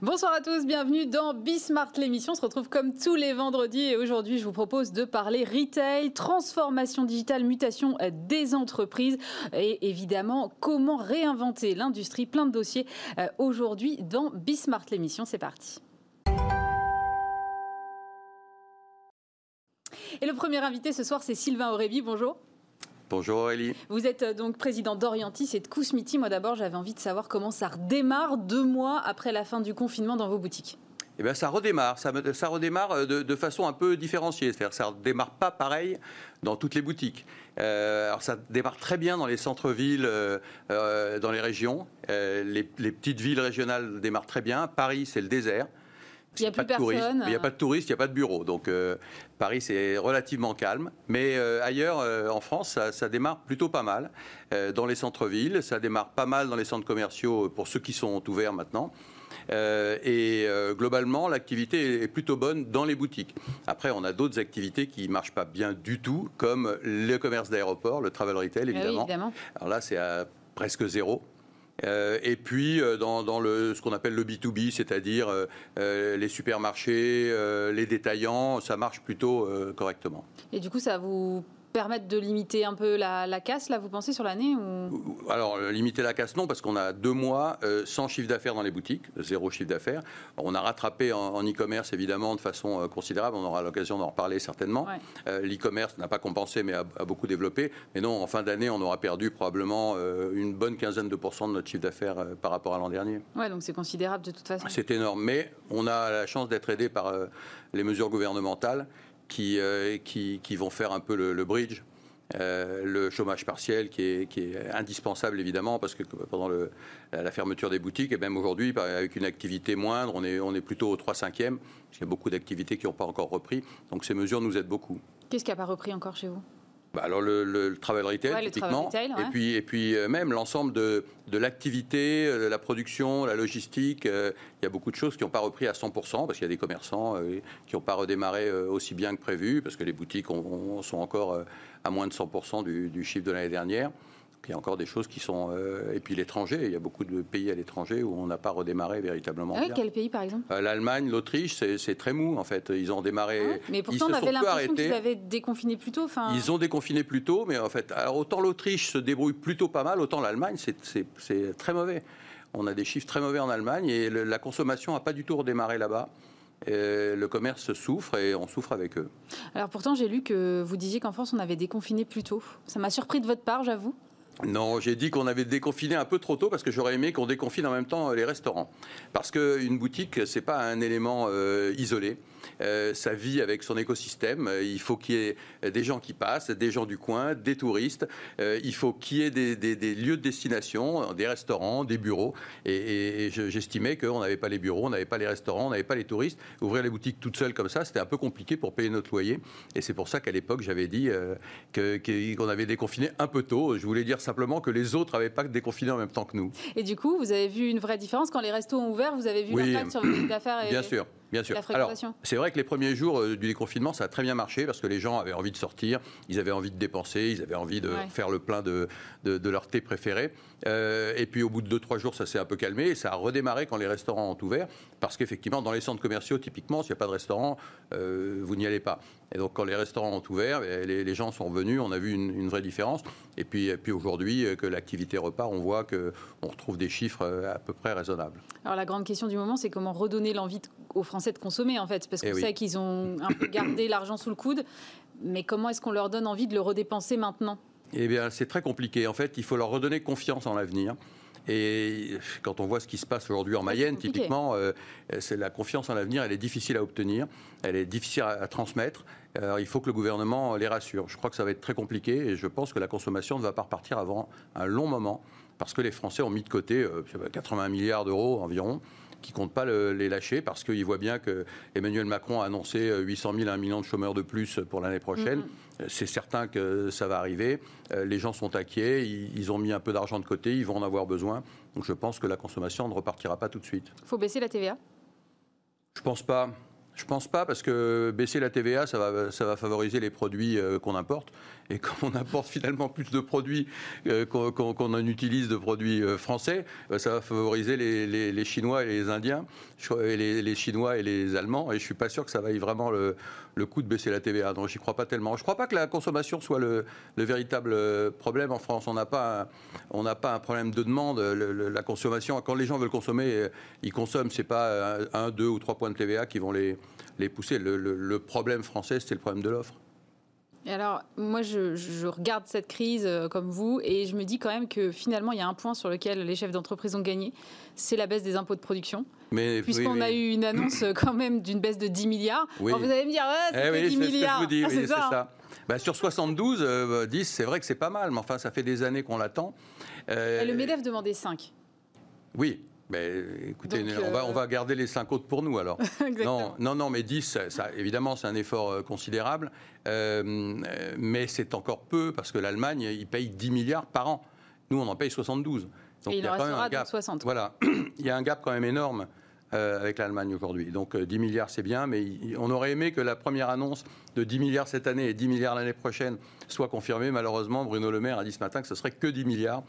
Bonsoir à tous, bienvenue dans Bismart l'émission. On se retrouve comme tous les vendredis et aujourd'hui je vous propose de parler retail, transformation digitale, mutation des entreprises et évidemment comment réinventer l'industrie. Plein de dossiers euh, aujourd'hui dans Bismart l'émission. C'est parti. Et le premier invité ce soir, c'est Sylvain Aurébi. Bonjour. Bonjour Aurélie. Vous êtes euh, donc président d'Orientis et de Kousmiti. Moi d'abord, j'avais envie de savoir comment ça redémarre deux mois après la fin du confinement dans vos boutiques. Eh bien, ça redémarre. Ça, ça redémarre euh, de, façon un peu différenciée. C'est-à-dire ça ne redémarre pas pareil dans toutes les boutiques. Euh, alors, ça démarre très bien dans les centres-villes, dans les régions. les, petites villes régionales démarrent très bien. Paris, c'est le désert. Il n'y a plus personne. Il n'y a pas de touristes, il n'y a pas de bureaux. Donc euh, Paris, c'est relativement calme. Mais euh, ailleurs, euh, en France, ça, démarre plutôt pas mal. dans les centres-villes, ça démarre pas mal dans les centres commerciaux pour ceux qui sont ouverts maintenant. et globalement, l'activité est plutôt bonne dans les boutiques. Après, on a d'autres activités qui ne marchent pas bien du tout, comme le commerce d'aéroport, le travel retail, ah évidemment. évidemment. Alors là, c'est à presque zéro. Euh, et puis euh, dans, le, ce qu'on appelle le B2B, c'est-à-dire euh, les supermarchés, les détaillants, ça marche plutôt correctement. Et du coup, ça vous permettre de limiter un peu la, casse, là, vous pensez, sur l'année Alors, euh, limiter la casse, non, parce qu'on a deux mois euh, sans chiffre d'affaires dans les boutiques, zéro chiffre d'affaires. On a rattrapé en e-commerce, évidemment, de façon euh, considérable. On aura l'occasion d'en reparler certainement. L'e-commerce n'a pas compensé, mais a, beaucoup développé. Mais non, en fin d'année, on aura perdu probablement une bonne quinzaine de pourcents de notre chiffre d'affaires par rapport à l'an dernier. Ouais, donc c'est considérable de toute façon. C'est énorme. Mais on a la chance d'être aidé par les mesures gouvernementales euh, qui, qui, vont faire un peu le, bridge. Euh, le chômage partiel qui est, qui est, indispensable évidemment parce que pendant la fermeture des boutiques et même aujourd'hui avec une activité moindre on est, on est plutôt au 3 5e parce qu'il y a beaucoup d'activités qui n'ont pas encore repris donc ces mesures nous aident beaucoup. Qu'est-ce qui n'a pas repris encore chez vous? Bah, alors le, le, travel retail, typiquement, et puis et puis euh, même l'ensemble de, de l'activité, de la production, la logistique. il y a beaucoup de choses qui n'ont pas repris à 100% parce qu'il y a des commerçants qui n'ont pas redémarré aussi bien que prévu parce que les boutiques sont encore à moins de 100% du, du, chiffre de l'année dernière. Il y a encore des choses qui sont. Euh, et puis l'étranger, il y a beaucoup de pays à l'étranger où on n'a pas redémarré véritablement. Ah quel pays par exemple? Euh, L'Allemagne, l'Autriche, c'est très mou en fait. Ils ont démarré. Ah mais pourtant, on avait l'impression qu'ils avaient déconfiné plus tôt. Ils ont déconfiné plus tôt, mais en fait, alors autant l'Autriche se débrouille plutôt pas mal, autant l'Allemagne, c'est très mauvais. On a des chiffres très mauvais en Allemagne et la consommation n'a pas du tout redémarré là-bas. le commerce souffre et on souffre avec eux. Alors pourtant, j'ai lu que vous disiez qu'en France, on avait déconfiné plus tôt. Ça m'a surpris de votre part, j'avoue. Non, j'ai dit qu'on avait déconfiné un peu trop tôt parce que j'aurais aimé qu'on déconfine en même temps les restaurants. Parce qu'une boutique, c'est pas un élément euh, isolé. Euh, sa vie avec son écosystème. Euh, il faut qu'il y ait des gens qui passent, des gens du coin, des touristes. Euh, il faut qu'il y ait des, lieux de destination, des restaurants, des bureaux. Et, j'estimais qu'on n'avait pas les bureaux, on n'avait pas les restaurants, on n'avait pas les touristes. Ouvrir les boutiques toutes seules comme ça, c'était un peu compliqué pour payer notre loyer. Et c'est pour ça qu'à l'époque, j'avais dit qu'on avait déconfiné un peu tôt. Je voulais dire simplement que les autres n'avaient pas déconfiné en même temps que nous. Et du coup, vous avez vu une vraie différence quand les restos ont ouvert Vous avez vu l'impact sur vos d'affaires Bien sûr. Bien sûr. Alors, c'est vrai que les premiers jours euh, du déconfinement, ça a très bien marché parce que les gens avaient envie de sortir, ils avaient envie de dépenser, ils avaient envie de faire le plein de, de, leur thé préféré. Euh, et puis au bout de 2-3 jours, ça s'est un peu calmé et ça a redémarré quand les restaurants ont ouvert parce qu'effectivement, dans les centres commerciaux, typiquement, s'il n'y a pas de restaurant, euh, vous n'y allez pas. Et donc quand les restaurants ont ouvert, eh, les, gens sont revenus, on a vu une, vraie différence. Et puis, puis aujourd'hui, que l'activité repart, on voit qu'on retrouve des chiffres à peu près raisonnables. Alors la grande question du moment, c'est comment redonner l'envie aux Français de consommer en fait, parce qu'on eh sait qu'ils ont un peu gardé l'argent sous le coude, mais comment est-ce qu'on leur donne envie de le redépenser maintenant? Eh bien, c'est très compliqué. En fait, il faut leur redonner confiance en l'avenir. Et quand on voit ce qui se passe aujourd'hui en Mayenne, typiquement, euh, c'est la confiance en l'avenir, elle est difficile à obtenir, elle est difficile à, transmettre. Il faut que le gouvernement les rassure. Je crois que ça va être très compliqué et je pense que la consommation ne va pas repartir avant un long moment parce que les Français ont mis de côté 80 euh, milliards d'euros environ qui ne comptent pas les lâcher parce qu'ils voient bien que Emmanuel Macron a annoncé 800 000 à 1 million de chômeurs de plus pour l'année prochaine. Mm-hmm. C'est certain que ça va arriver. Euh, les gens sont inquiets, ils ont mis un peu d'argent de côté, ils vont en avoir besoin. Donc je pense que la consommation ne repartira pas tout de suite. Il faut baisser la TVA? Je pense pas. Je pense pas parce que baisser la TVA, ça va, ça va favoriser les produits euh, qu'on importe. Et comme on importe finalement plus de produits euh, qu'on en utilise de produits euh, français, ça va favoriser les, Chinois et les Indiens, les, Chinois et les Allemands. Et je suis pas sûr que ça vaille vraiment le, le coup de baisser la TVA. Donc j'y crois pas tellement. Je crois pas que la consommation soit le, véritable problème en France. On n'a pas, n'a pas un problème de demande. la consommation, quand les gens veulent consommer, ils consomment. C'est pas un, deux ou trois points de TVA qui vont les les pousser. Le, problème français, c'est le problème de l'offre. Et alors, moi, je, regarde cette crise euh, comme vous et je me dis quand même que finalement, il y a un point sur lequel les chefs d'entreprise ont gagné, c'est la baisse des impôts de production. Puisqu'on a eu une annonce euh, quand même d'une baisse de 10 milliards. vous allez me dire, c'est 10 milliards. c'est ça. Bah, sur 72, 10, euh, c'est vrai que c'est pas mal, mais enfin, ça fait des années qu'on l'attend. le MEDEF demandait 5. Oui, mais écoutez, on, va, on va garder les 5 autres pour nous alors. non, non, non, mais 10, ça, évidemment, c'est un effort euh, considérable. Euh, mais c'est encore peu parce que l'Allemagne, il paye 10 milliards par an. Nous, on en paye 72. Donc il, y a quand même un gap. 60. Voilà, il y a un gap quand même énorme. Euh, avec l'Allemagne aujourd'hui. Donc 10 milliards, c'est bien, mais on aurait aimé que la première annonce de 10 milliards cette année et 10 milliards l'année prochaine soit confirmée. Malheureusement, Bruno Le Maire a dit ce matin que ce serait que 10 milliards.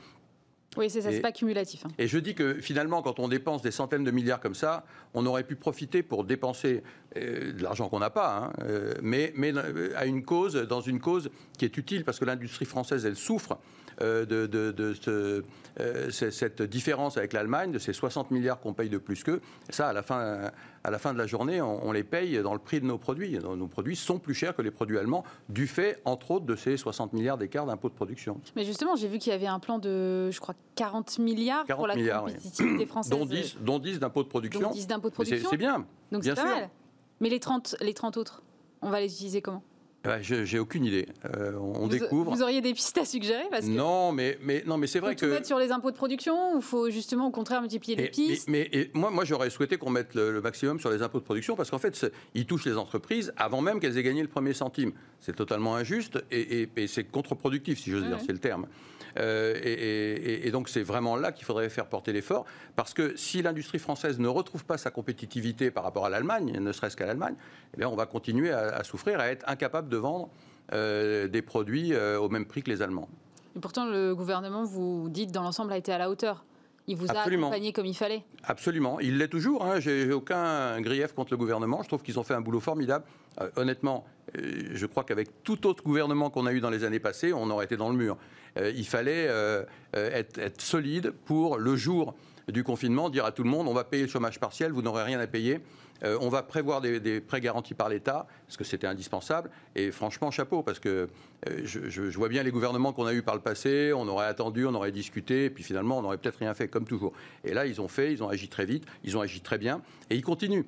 Oui, c'est ça, c'est pas cumulatif. Hein. Et je dis que finalement, quand on dépense des centaines de milliards comme ça, on aurait pu profiter pour dépenser euh, de l'argent qu'on n'a pas, hein, euh, mais, mais euh, à une cause, dans une cause qui est utile, parce que l'industrie française, elle souffre euh, de, de, euh, cette différence avec l'Allemagne, de ces 60 milliards qu'on paye de plus qu'eux. Ça, à la fin, à la fin de la journée, on, les paye dans le prix de nos produits. Nos produits sont plus chers que les produits allemands, du fait, entre autres, de ces 60 milliards d'écart d'impôts de production. Mais justement, j'ai vu qu'il y avait un plan de, je crois, 40 milliards pour la compétitivité française. Dont 10, dont 10 d'impôts de production. Dont 10 d'impôts de production. C'est bien. Donc c'est pas mal. Mais les 30, les 30 autres, on va les utiliser comment? J'ai aucune idée. Euh, on, découvre. Vous auriez des pistes à suggérer parce que Non, mais, mais, non, mais c'est vrai faut que. mettre sur les impôts de production ou il faut justement au contraire multiplier les pistes Mais, moi, moi j'aurais souhaité qu'on mette le, maximum sur les impôts de production parce qu'en fait, ils touchent les entreprises avant même qu'elles aient gagné le premier centime. C'est totalement injuste et, c'est contre-productif, si j'ose dire, c'est le terme. Euh, et, donc c'est vraiment là qu'il faudrait faire porter l'effort, parce que si l'industrie française ne retrouve pas sa compétitivité par rapport à l'Allemagne, ne serait-ce qu'à l'Allemagne, eh on va continuer à, souffrir, à être incapable de vendre euh, des produits euh, au même prix que les Allemands. Et pourtant, le gouvernement, vous dites, dans l'ensemble, a été à la hauteur. Il vous a accompagné comme il fallait Absolument. Il l'est toujours. Hein. J'ai aucun grief contre le gouvernement. Je trouve qu'ils ont fait un boulot formidable. honnêtement, je crois qu'avec tout autre gouvernement qu'on a eu dans les années passées, on aurait été dans le mur. Euh, il fallait euh, euh, être, solide pour le jour du confinement, dire à tout le monde on va payer le chômage partiel, vous n'aurez rien à payer. on va prévoir des, prêts garantis par l'État, parce que c'était indispensable. Et franchement, chapeau, parce que je, vois bien les gouvernements qu'on a eus par le passé, on aurait attendu, on aurait discuté, et puis finalement, on n'aurait peut-être rien fait, comme toujours. Et là, ils ont fait, ils ont agi très vite, ils ont agi très bien, et ils continuent.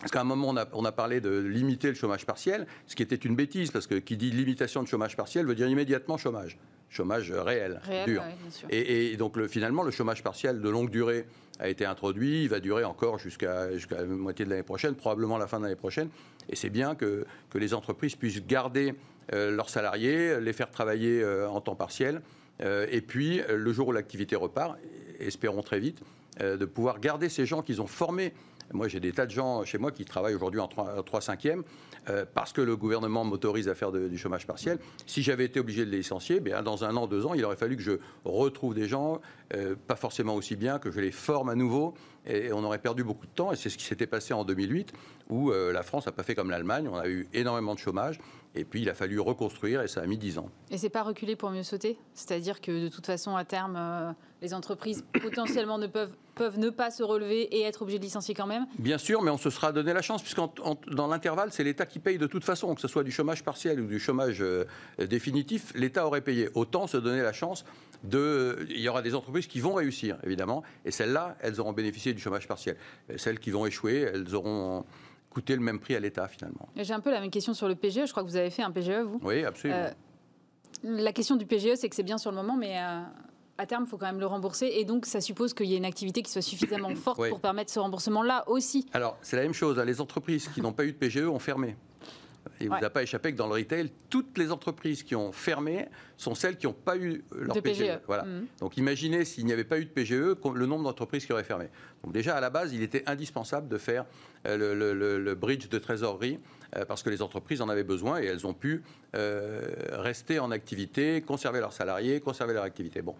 Parce qu'à un moment, on a, on a, parlé de limiter le chômage partiel, ce qui était une bêtise, parce que qui dit limitation de chômage partiel veut dire immédiatement chômage chômage réel, dur. et, donc le, finalement, le chômage partiel de longue durée a été introduit, il va durer encore jusqu'à la moitié de l'année prochaine, probablement la fin de l'année prochaine. Et c'est bien que, que, les entreprises puissent garder euh, leurs salariés, les faire travailler euh, en temps partiel, euh, et puis le jour où l'activité repart, espérons très vite, de pouvoir garder ces gens qu'ils ont formés moi, j'ai des tas de gens chez moi qui travaillent aujourd'hui en 3 5e euh, parce que le gouvernement m'autorise à faire du chômage partiel. Si j'avais été obligé de les licencier, bien, dans un an, deux ans, il aurait fallu que je retrouve des gens, euh, pas forcément aussi bien, que je les forme à nouveau. Et on aurait perdu beaucoup de temps. Et c'est ce qui s'était passé en 2008, où euh, la France n'a pas fait comme l'Allemagne. On a eu énormément de chômage. Et puis, il a fallu reconstruire et ça a mis 10 ans. Et c'est pas reculer pour mieux sauter? C'est-à-dire que de toute façon, à terme, euh, les entreprises potentiellement ne peuvent, peuvent ne pas se relever et être obligées de licencier quand même? Bien sûr, mais on se sera donné la chance, puisque dans l'intervalle, c'est l'État qui paye de toute façon, que ce soit du chômage partiel ou du chômage euh, définitif, l'État aurait payé. Autant se donner la chance de. Il y aura des entreprises qui vont réussir, évidemment, et celles-là, elles auront bénéficié du chômage partiel. celles qui vont échouer, elles auront coûter le même prix à l'État finalement. J'ai un peu la même question sur le PGE. Je crois que vous avez fait un PGE, vous Oui, absolument. Euh, la question du PGE, c'est que c'est bien sur le moment, mais euh, à terme, il faut quand même le rembourser. Et donc, ça suppose qu'il y ait une activité qui soit suffisamment forte pour permettre ce remboursement-là aussi. Alors, c'est la même chose. Hein. Les entreprises qui n'ont pas eu de PGE ont fermé. Il ne vous a pas échappé que dans le retail, toutes les entreprises qui ont fermé sont celles qui n'ont pas eu leur PGE. E. Voilà. Mmh. Donc imaginez s'il n'y avait pas eu de PGE, le nombre d'entreprises qui auraient fermé. Donc déjà à la base, il était indispensable de faire euh, le, bridge de trésorerie euh, parce que les entreprises en avaient besoin et elles ont pu euh, rester en activité, conserver leurs salariés, conserver leur activité. Bon,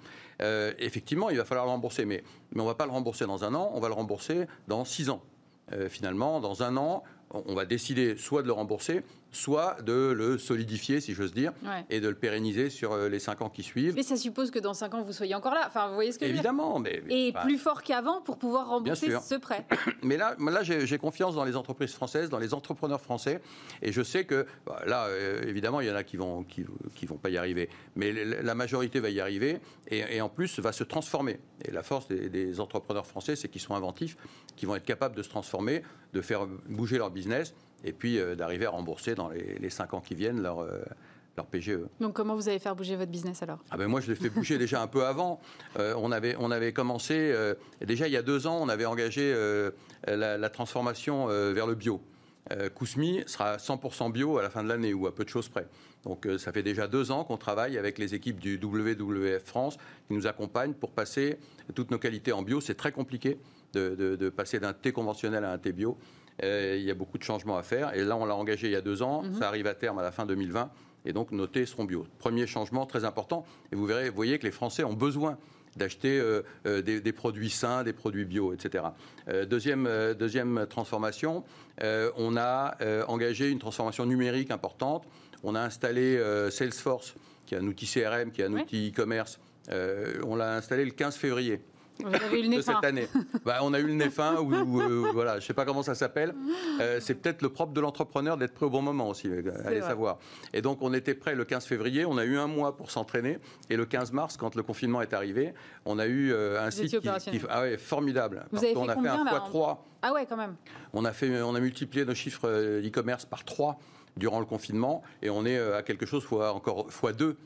effectivement, il va falloir le rembourser, mais, mais on ne va pas le rembourser dans un an, on va le rembourser dans six ans. finalement, dans un an, on va décider soit de le rembourser, soit de le solidifier, si j'ose dire, et de le pérenniser sur euh, les cinq ans qui suivent. Mais ça suppose que dans cinq ans, vous soyez encore là. Enfin, vous voyez ce que Évidemment, je veux dire? Mais, et plus fort qu'avant pour pouvoir rembourser ce prêt. Mais là, là j'ai confiance dans les entreprises françaises, dans les entrepreneurs français, et je sais que bah, là, euh, évidemment, il y en a qui vont qui, vont pas y arriver, mais la majorité va y arriver, et, en plus va se transformer. Et la force des, des entrepreneurs français, c'est qu'ils sont inventifs, qu'ils vont être capables de se transformer, de faire bouger leur business et puis euh, d'arriver à rembourser dans les, les 5 ans qui viennent leur, euh, leur PGE. Donc comment vous allez faire bouger votre business alors? Ah ben Moi je l'ai fait bouger déjà un peu avant. Euh, on, avait, on avait commencé, déjà il y a deux ans, on avait engagé la, transformation vers le bio. Kousmi sera 100% bio à la fin de l'année ou à peu de choses près. Donc ça fait déjà deux ans qu'on travaille avec les équipes du WWF France qui nous accompagnent pour passer toutes nos qualités en bio. C'est très compliqué de, de passer d'un thé conventionnel à un thé bio. Euh, il y a beaucoup de changements à faire. Et là, on l'a engagé il y a deux ans. Mhm. Ça arrive à terme à la fin 2020. Et donc, nos thés seront bio. Premier changement très important. Et vous verrez, vous voyez que les Français ont besoin d'acheter euh, euh, des, produits sains, des produits bio, etc. deuxième, deuxième transformation, on a engagé une transformation numérique importante. On a installé Salesforce, qui est un outil CRM, qui est un outil e-commerce. on l'a installé le 15 février. Vous avez eu le nez de cette année. Bah, on a eu le nez fin, ou, euh, voilà, je ne sais pas comment ça s'appelle. Euh, c'est peut-être le propre de l'entrepreneur d'être prêt au bon moment aussi, euh, allez savoir. Et donc on était prêt le 15 février, on a eu un mois pour s'entraîner, et le 15 mars, quand le confinement est arrivé, on a eu un site qui, ah ouais, formidable. Vous avez fait on a fait un x 3. Ah ouais, quand même. On a, fait, on a multiplié nos chiffres e-commerce par 3 durant le confinement, et on est à quelque chose fois encore fois 2 euh,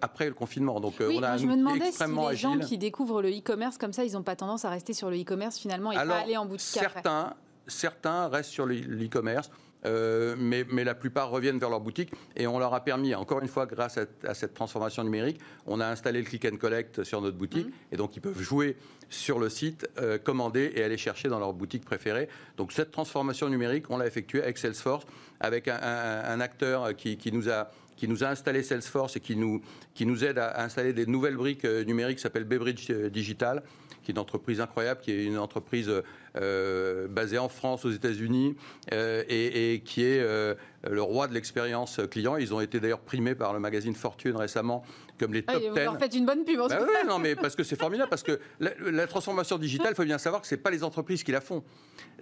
après le confinement. Donc euh, on a je me demandais si les gens qui découvrent le e-commerce comme ça, ils n'ont pas tendance à rester sur le e-commerce finalement et pas aller en boutique certains, Certains restent sur le e-commerce. Euh, mais, mais, la plupart reviennent vers leur boutique et on leur a permis, encore une fois, grâce à, cette transformation numérique, on a installé le click and collect sur notre boutique mmh. et donc ils peuvent jouer sur le site, commander et aller chercher dans leur boutique préférée. Donc cette transformation numérique, on l'a effectuée avec Salesforce, avec un, un acteur qui, qui, nous a qui nous a installé Salesforce et qui nous, qui nous aide à installer des nouvelles briques euh, numériques s'appelle Bebridge euh, Digital, qui est une entreprise incroyable, qui est une entreprise euh, basée en France, aux États-Unis, et, qui est le roi de l'expérience client. Ils ont été d'ailleurs primés par le magazine Fortune récemment comme les top 10. Vous leur faites une bonne pub. En bah non, mais parce que c'est formidable, parce que la, transformation digitale, il faut bien savoir que ce n'est pas les entreprises qui la font.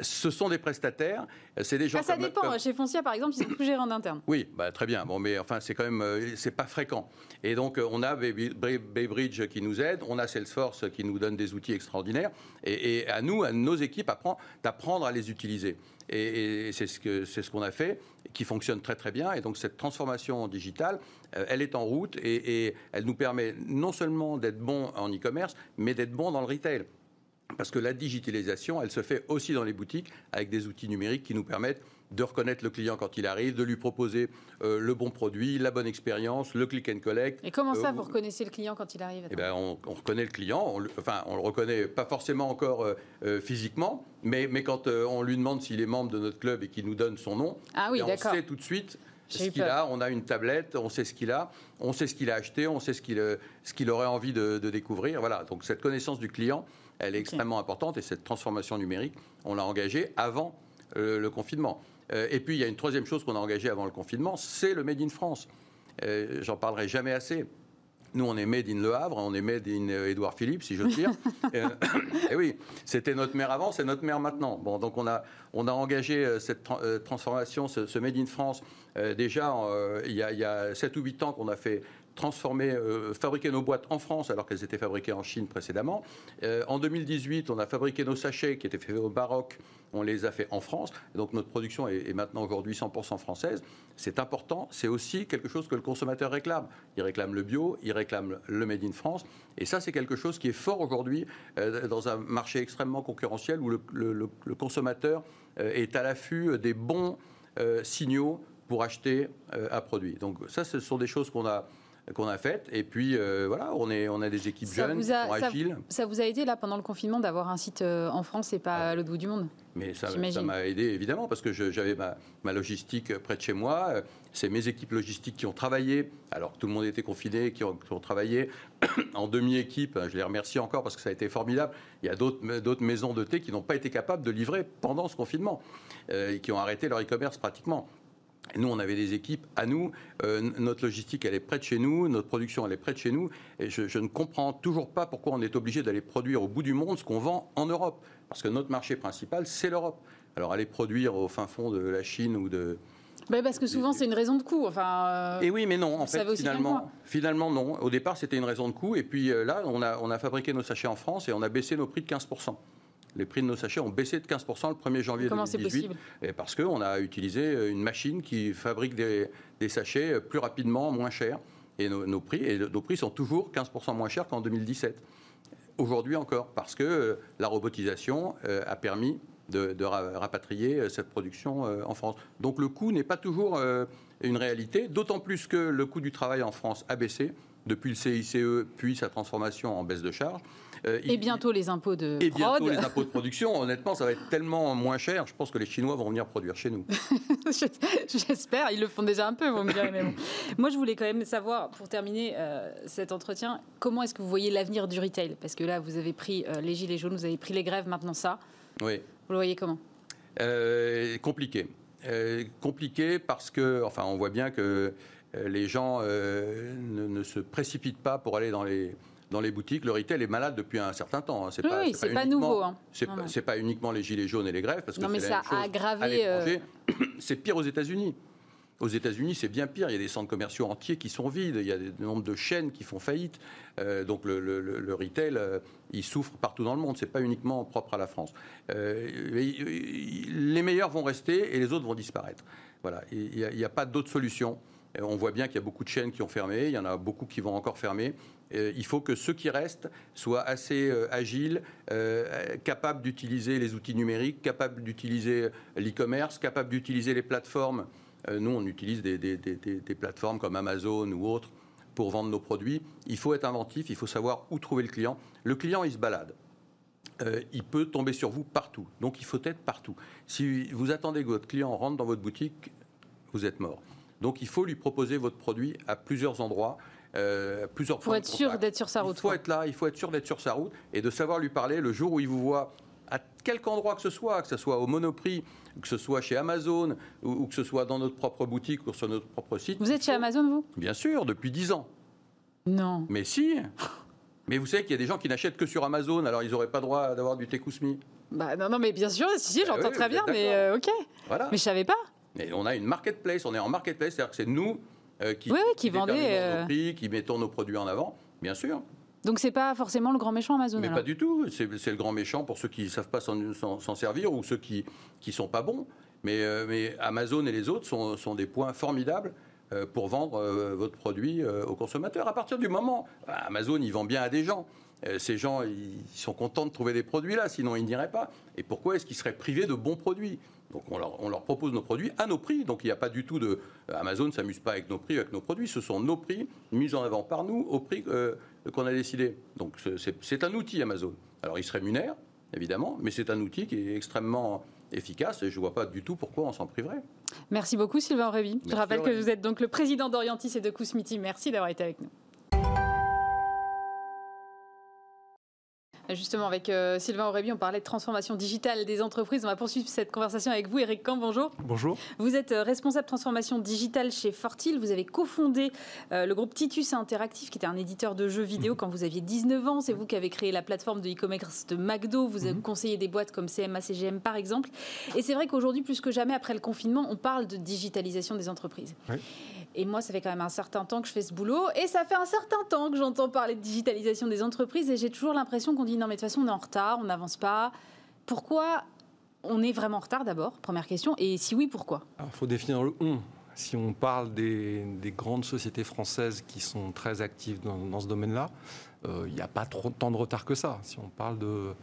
Ce sont des prestataires, c'est des gens. Ah, ça dépend. Chez Foncia, par exemple, ils sont tout gérés en interne. Oui, bah, très bien. Bon, mais enfin, c'est quand même, euh, c'est pas fréquent. Et donc, euh, on a Baybridge qui nous aide, on a Salesforce qui nous donne des outils extraordinaires, et, et à nous, à nos équipes, d'apprendre à les utiliser. Et, c'est ce qu'on a fait, qui fonctionne très très bien. Et donc cette transformation digitale, euh, elle est en route et, elle nous permet non seulement d'être bon en e-commerce, mais d'être bon dans le retail. Parce que la digitalisation, elle se fait aussi dans les boutiques avec des outils numériques qui nous permettent de reconnaître le client quand il arrive, de lui proposer euh, le bon produit, la bonne expérience, le click and collect. Et comment ça, euh, vous reconnaissez le client quand il arrive eh ben, on, reconnaît le client, on, enfin, on le reconnaît pas forcément encore euh, physiquement, mais, mais quand on lui demande s'il est membre de notre club et qu'il nous donne son nom, ah oui, on sait tout de suite ce qu'il a, on a une tablette, on sait ce qu'il a, on sait ce qu'il a acheté, on sait ce qu'il ce qu'il aurait envie de, découvrir. Voilà, donc cette connaissance du client, elle est extrêmement importante et cette transformation numérique, on l'a engagée avant le confinement. Euh, et puis, il y a une troisième chose qu'on a engagée avant le confinement, c'est le Made in France. Euh, j'en parlerai jamais assez. Nous, on est made in Le Havre, on est made in Édouard Philippe, si je dire. et eh oui, c'était notre maire avant, c'est notre maire maintenant. Bon, donc on a, on a engagé euh, cette transformation, ce, made in France, déjà il, y a, il y a 7 ou 8 ans qu'on a fait transformer, euh, fabriquer nos boîtes en France alors qu'elles étaient fabriquées en Chine précédemment. Euh, en 2018, on a fabriqué nos sachets qui étaient faits au Baroque, on les a fait en France. Donc notre production est, maintenant aujourd'hui 100% française. C'est important, c'est aussi quelque chose que le consommateur réclame. Il réclame le bio, il réclame le Made in France. Et ça, c'est quelque chose qui est fort aujourd'hui euh, dans un marché extrêmement concurrentiel où le consommateur est à l'affût des bons signaux pour acheter un produit. Donc ça, ce sont des choses qu'on a qu'on a faites. Et puis voilà, on, est, on a des équipes jeunes, sont agiles. Ça, vous a aidé là pendant le confinement d'avoir un site en France et pas ah. à l'autre bout du monde? Mais ça m'a aidé évidemment parce que j'avais ma, ma, logistique près de chez moi. C'est mes équipes logistiques qui ont travaillé, alors que tout le monde était confiné, qui ont, travaillé en demi-équipe. Je les remercie encore parce que ça a été formidable. Il y a d'autres maisons de thé qui n'ont pas été capables de livrer pendant ce confinement euh, et qui ont arrêté leur e-commerce pratiquement. Nous, on avait des équipes à nous. Euh, notre logistique, elle est près de chez nous. Notre production, elle est près de chez nous. Et je, je ne comprends toujours pas pourquoi on est obligé d'aller produire au bout du monde ce qu'on vend en Europe. Parce que notre marché principal, c'est l'Europe. Alors, aller produire au fin fond de la Chine ou de, bah, parce que souvent, c'est une raison de coût. Enfin, euh, et oui, mais non, en fait, finalement, finalement, non. Au départ, c'était une raison de coût. Et puis euh, là, on a, on a fabriqué nos sachets en France et on a baissé nos prix de 15% les prix de nos sachets ont baissé de 15% le 1er janvier Comment 2018. Et parce qu'on a utilisé euh, une machine qui fabrique des, sachets plus rapidement, moins chers. Et nos, prix, et nos prix sont toujours 15% moins chers qu'en 2017. Aujourd'hui encore, parce que la robotisation a permis de, rapatrier euh, cette production euh, en France. Donc le coût n'est pas toujours euh, une réalité, d'autant plus que le coût du travail en France a baissé depuis le CICE, puis sa transformation en baisse de charge. et bientôt les impôts de Et bientôt les impôts de production. Honnêtement, ça va être tellement moins cher. Je pense que les Chinois vont venir produire chez nous. J'espère. Ils le font déjà un peu, vous me direz. Mais bon. Moi, je voulais quand même savoir, pour terminer cet entretien, comment est-ce que vous voyez l'avenir du retail? Parce que là, vous avez pris les gilets jaunes, vous avez pris les grèves, maintenant ça. Oui. Vous le voyez comment? Euh, Compliqué. Euh, compliqué parce que, enfin, on voit bien que euh, les gens ne, se précipitent pas pour aller dans les dans les boutiques. Le retail est malade depuis un certain temps. Hein. C'est pas, c'est pas, nouveau. Hein. C'est pas, uniquement les gilets jaunes et les grèves, parce que non, mais ça a aggravé. C'est pire aux États-Unis. Aux États-Unis, c'est bien pire. Il y a des centres commerciaux entiers qui sont vides. Il y a des nombres de chaînes qui font faillite. Euh, donc le, retail, euh, il souffre partout dans le monde. C'est pas uniquement propre à la France. Euh, les meilleurs vont rester et les autres vont disparaître. Voilà. Il n'y a, pas d'autre solution. On voit bien qu'il y a beaucoup de chaînes qui ont fermé. Il y en a beaucoup qui vont encore fermer. il faut que ceux qui restent soient assez agiles, capables d'utiliser les outils numériques, capables d'utiliser l'e-commerce, capables d'utiliser les plateformes euh, nous, on utilise des, plateformes comme Amazon ou autres pour vendre nos produits. Il faut être inventif, il faut savoir où trouver le client. Le client, il se balade. Euh, il peut tomber sur vous partout. Donc il faut être partout. Si vous attendez que votre client rentre dans votre boutique, vous êtes mort. Donc il faut lui proposer votre produit à plusieurs endroits. Euh, plusieurs pour être sûr d'être sur sa route. Il faut être là, il faut être sûr d'être sur sa route et de savoir lui parler le jour où il vous voit à quelque endroit que ce soit, que ce soit au Monoprix, que ce soit chez Amazon, ou, que ce soit dans notre propre boutique ou sur notre propre site. Vous êtes chez Amazon, vous? Bien sûr, depuis 10 ans. Non. Mais si Mais vous savez qu'il y a des gens qui n'achètent que sur Amazon, alors ils n'auraient pas droit d'avoir du Tekousmi. Bah non, non, mais bien sûr, si, si bah j'entends très bien, mais euh, ok. Voilà. Mais je savais pas. On a une marketplace, on est en marketplace, c'est-à-dire que c'est nous euh, qui, oui, qui, qui euh, prix, qui mettons nos produits en avant, bien sûr. Donc c'est pas forcément le grand méchant Amazon. Mais pas du tout. C'est le grand méchant pour ceux qui ne savent pas s'en servir ou ceux qui ne sont pas bons. Mais, euh, mais, Amazon et les autres sont, sont des points formidables euh, pour vendre euh, votre produit aux consommateurs. À partir du moment, Amazon, il vend bien à des gens. Ces gens, ils sont contents de trouver des produits là, sinon ils n'iraient pas. Et pourquoi est-ce qu'ils seraient privés de bons produits? Donc on leur, on leur, propose nos produits à nos prix. Donc il n'y a pas du tout de... Amazon ne s'amuse pas avec nos prix, avec nos produits. Ce sont nos prix mis en avant par nous au prix qu'on a décidé. Donc c'est un outil Amazon. Alors il se rémunère, évidemment, mais c'est un outil qui est extrêmement efficace et je ne vois pas du tout pourquoi on s'en priverait. Merci beaucoup Sylvain Révy. Je rappelle que vous êtes donc le président d'Orientis et de Kousmiti. Merci d'avoir été avec nous. Justement, avec euh, Sylvain Aurébi, on parlait de transformation digitale des entreprises. On va poursuivre cette conversation avec vous, Eric Camp. Bonjour. Bonjour. Vous êtes euh, responsable transformation digitale chez Fortil. Vous avez cofondé euh, le groupe Titus Interactive, qui était un éditeur de jeux vidéo mhm. quand vous aviez 19 ans. C'est vous qui avez créé la plateforme de e-commerce de McDo. Vous avez mhm. conseillé des boîtes comme CMA, CGM, par exemple. Et c'est vrai qu'aujourd'hui, plus que jamais, après le confinement, on parle de digitalisation des entreprises. Oui. Et moi, ça fait quand même un certain temps que je fais ce boulot. Et ça fait un certain temps que j'entends parler de digitalisation des entreprises. Et j'ai toujours l'impression qu'on dit non, mais de toute façon, on est en retard, on n'avance pas. Pourquoi on est vraiment en retard d'abord? Première question. Et si oui, pourquoi? Il faut définir le on. Si on parle des, grandes sociétés françaises qui sont très actives dans, ce domaine-là, euh, il n'y a pas trop, tant de retard que ça. Si on parle de,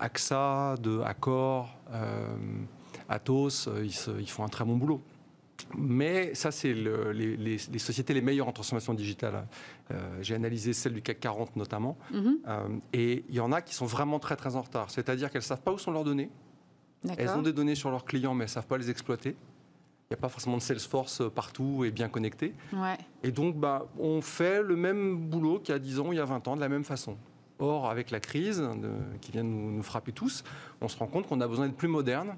AXA, de Accor, euh, Atos, euh, ils, font un très bon boulot. Mais ça, c'est les, sociétés les meilleures en transformation digitale. Euh, j'ai analysé celle du CAC 40 notamment. Mhm. Euh, et il y en a qui sont vraiment très très en retard. C'est-à-dire qu'elles ne savent pas où sont leurs données. Elles ont des données sur leurs clients, mais elles ne savent pas les exploiter. Il n'y a pas forcément de Salesforce partout et bien connecté. Et donc, bah, on fait le même boulot qu'il y a 10 ans, il y a 20 ans, de la même façon. Or, avec la crise qui vient de nous, nous, frapper tous, on se rend compte qu'on a besoin d'être plus moderne,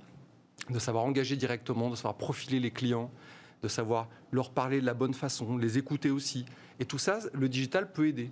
de savoir engager directement, de savoir profiler les clients, de savoir leur parler de la bonne façon, les écouter aussi. Et tout ça, le digital peut aider.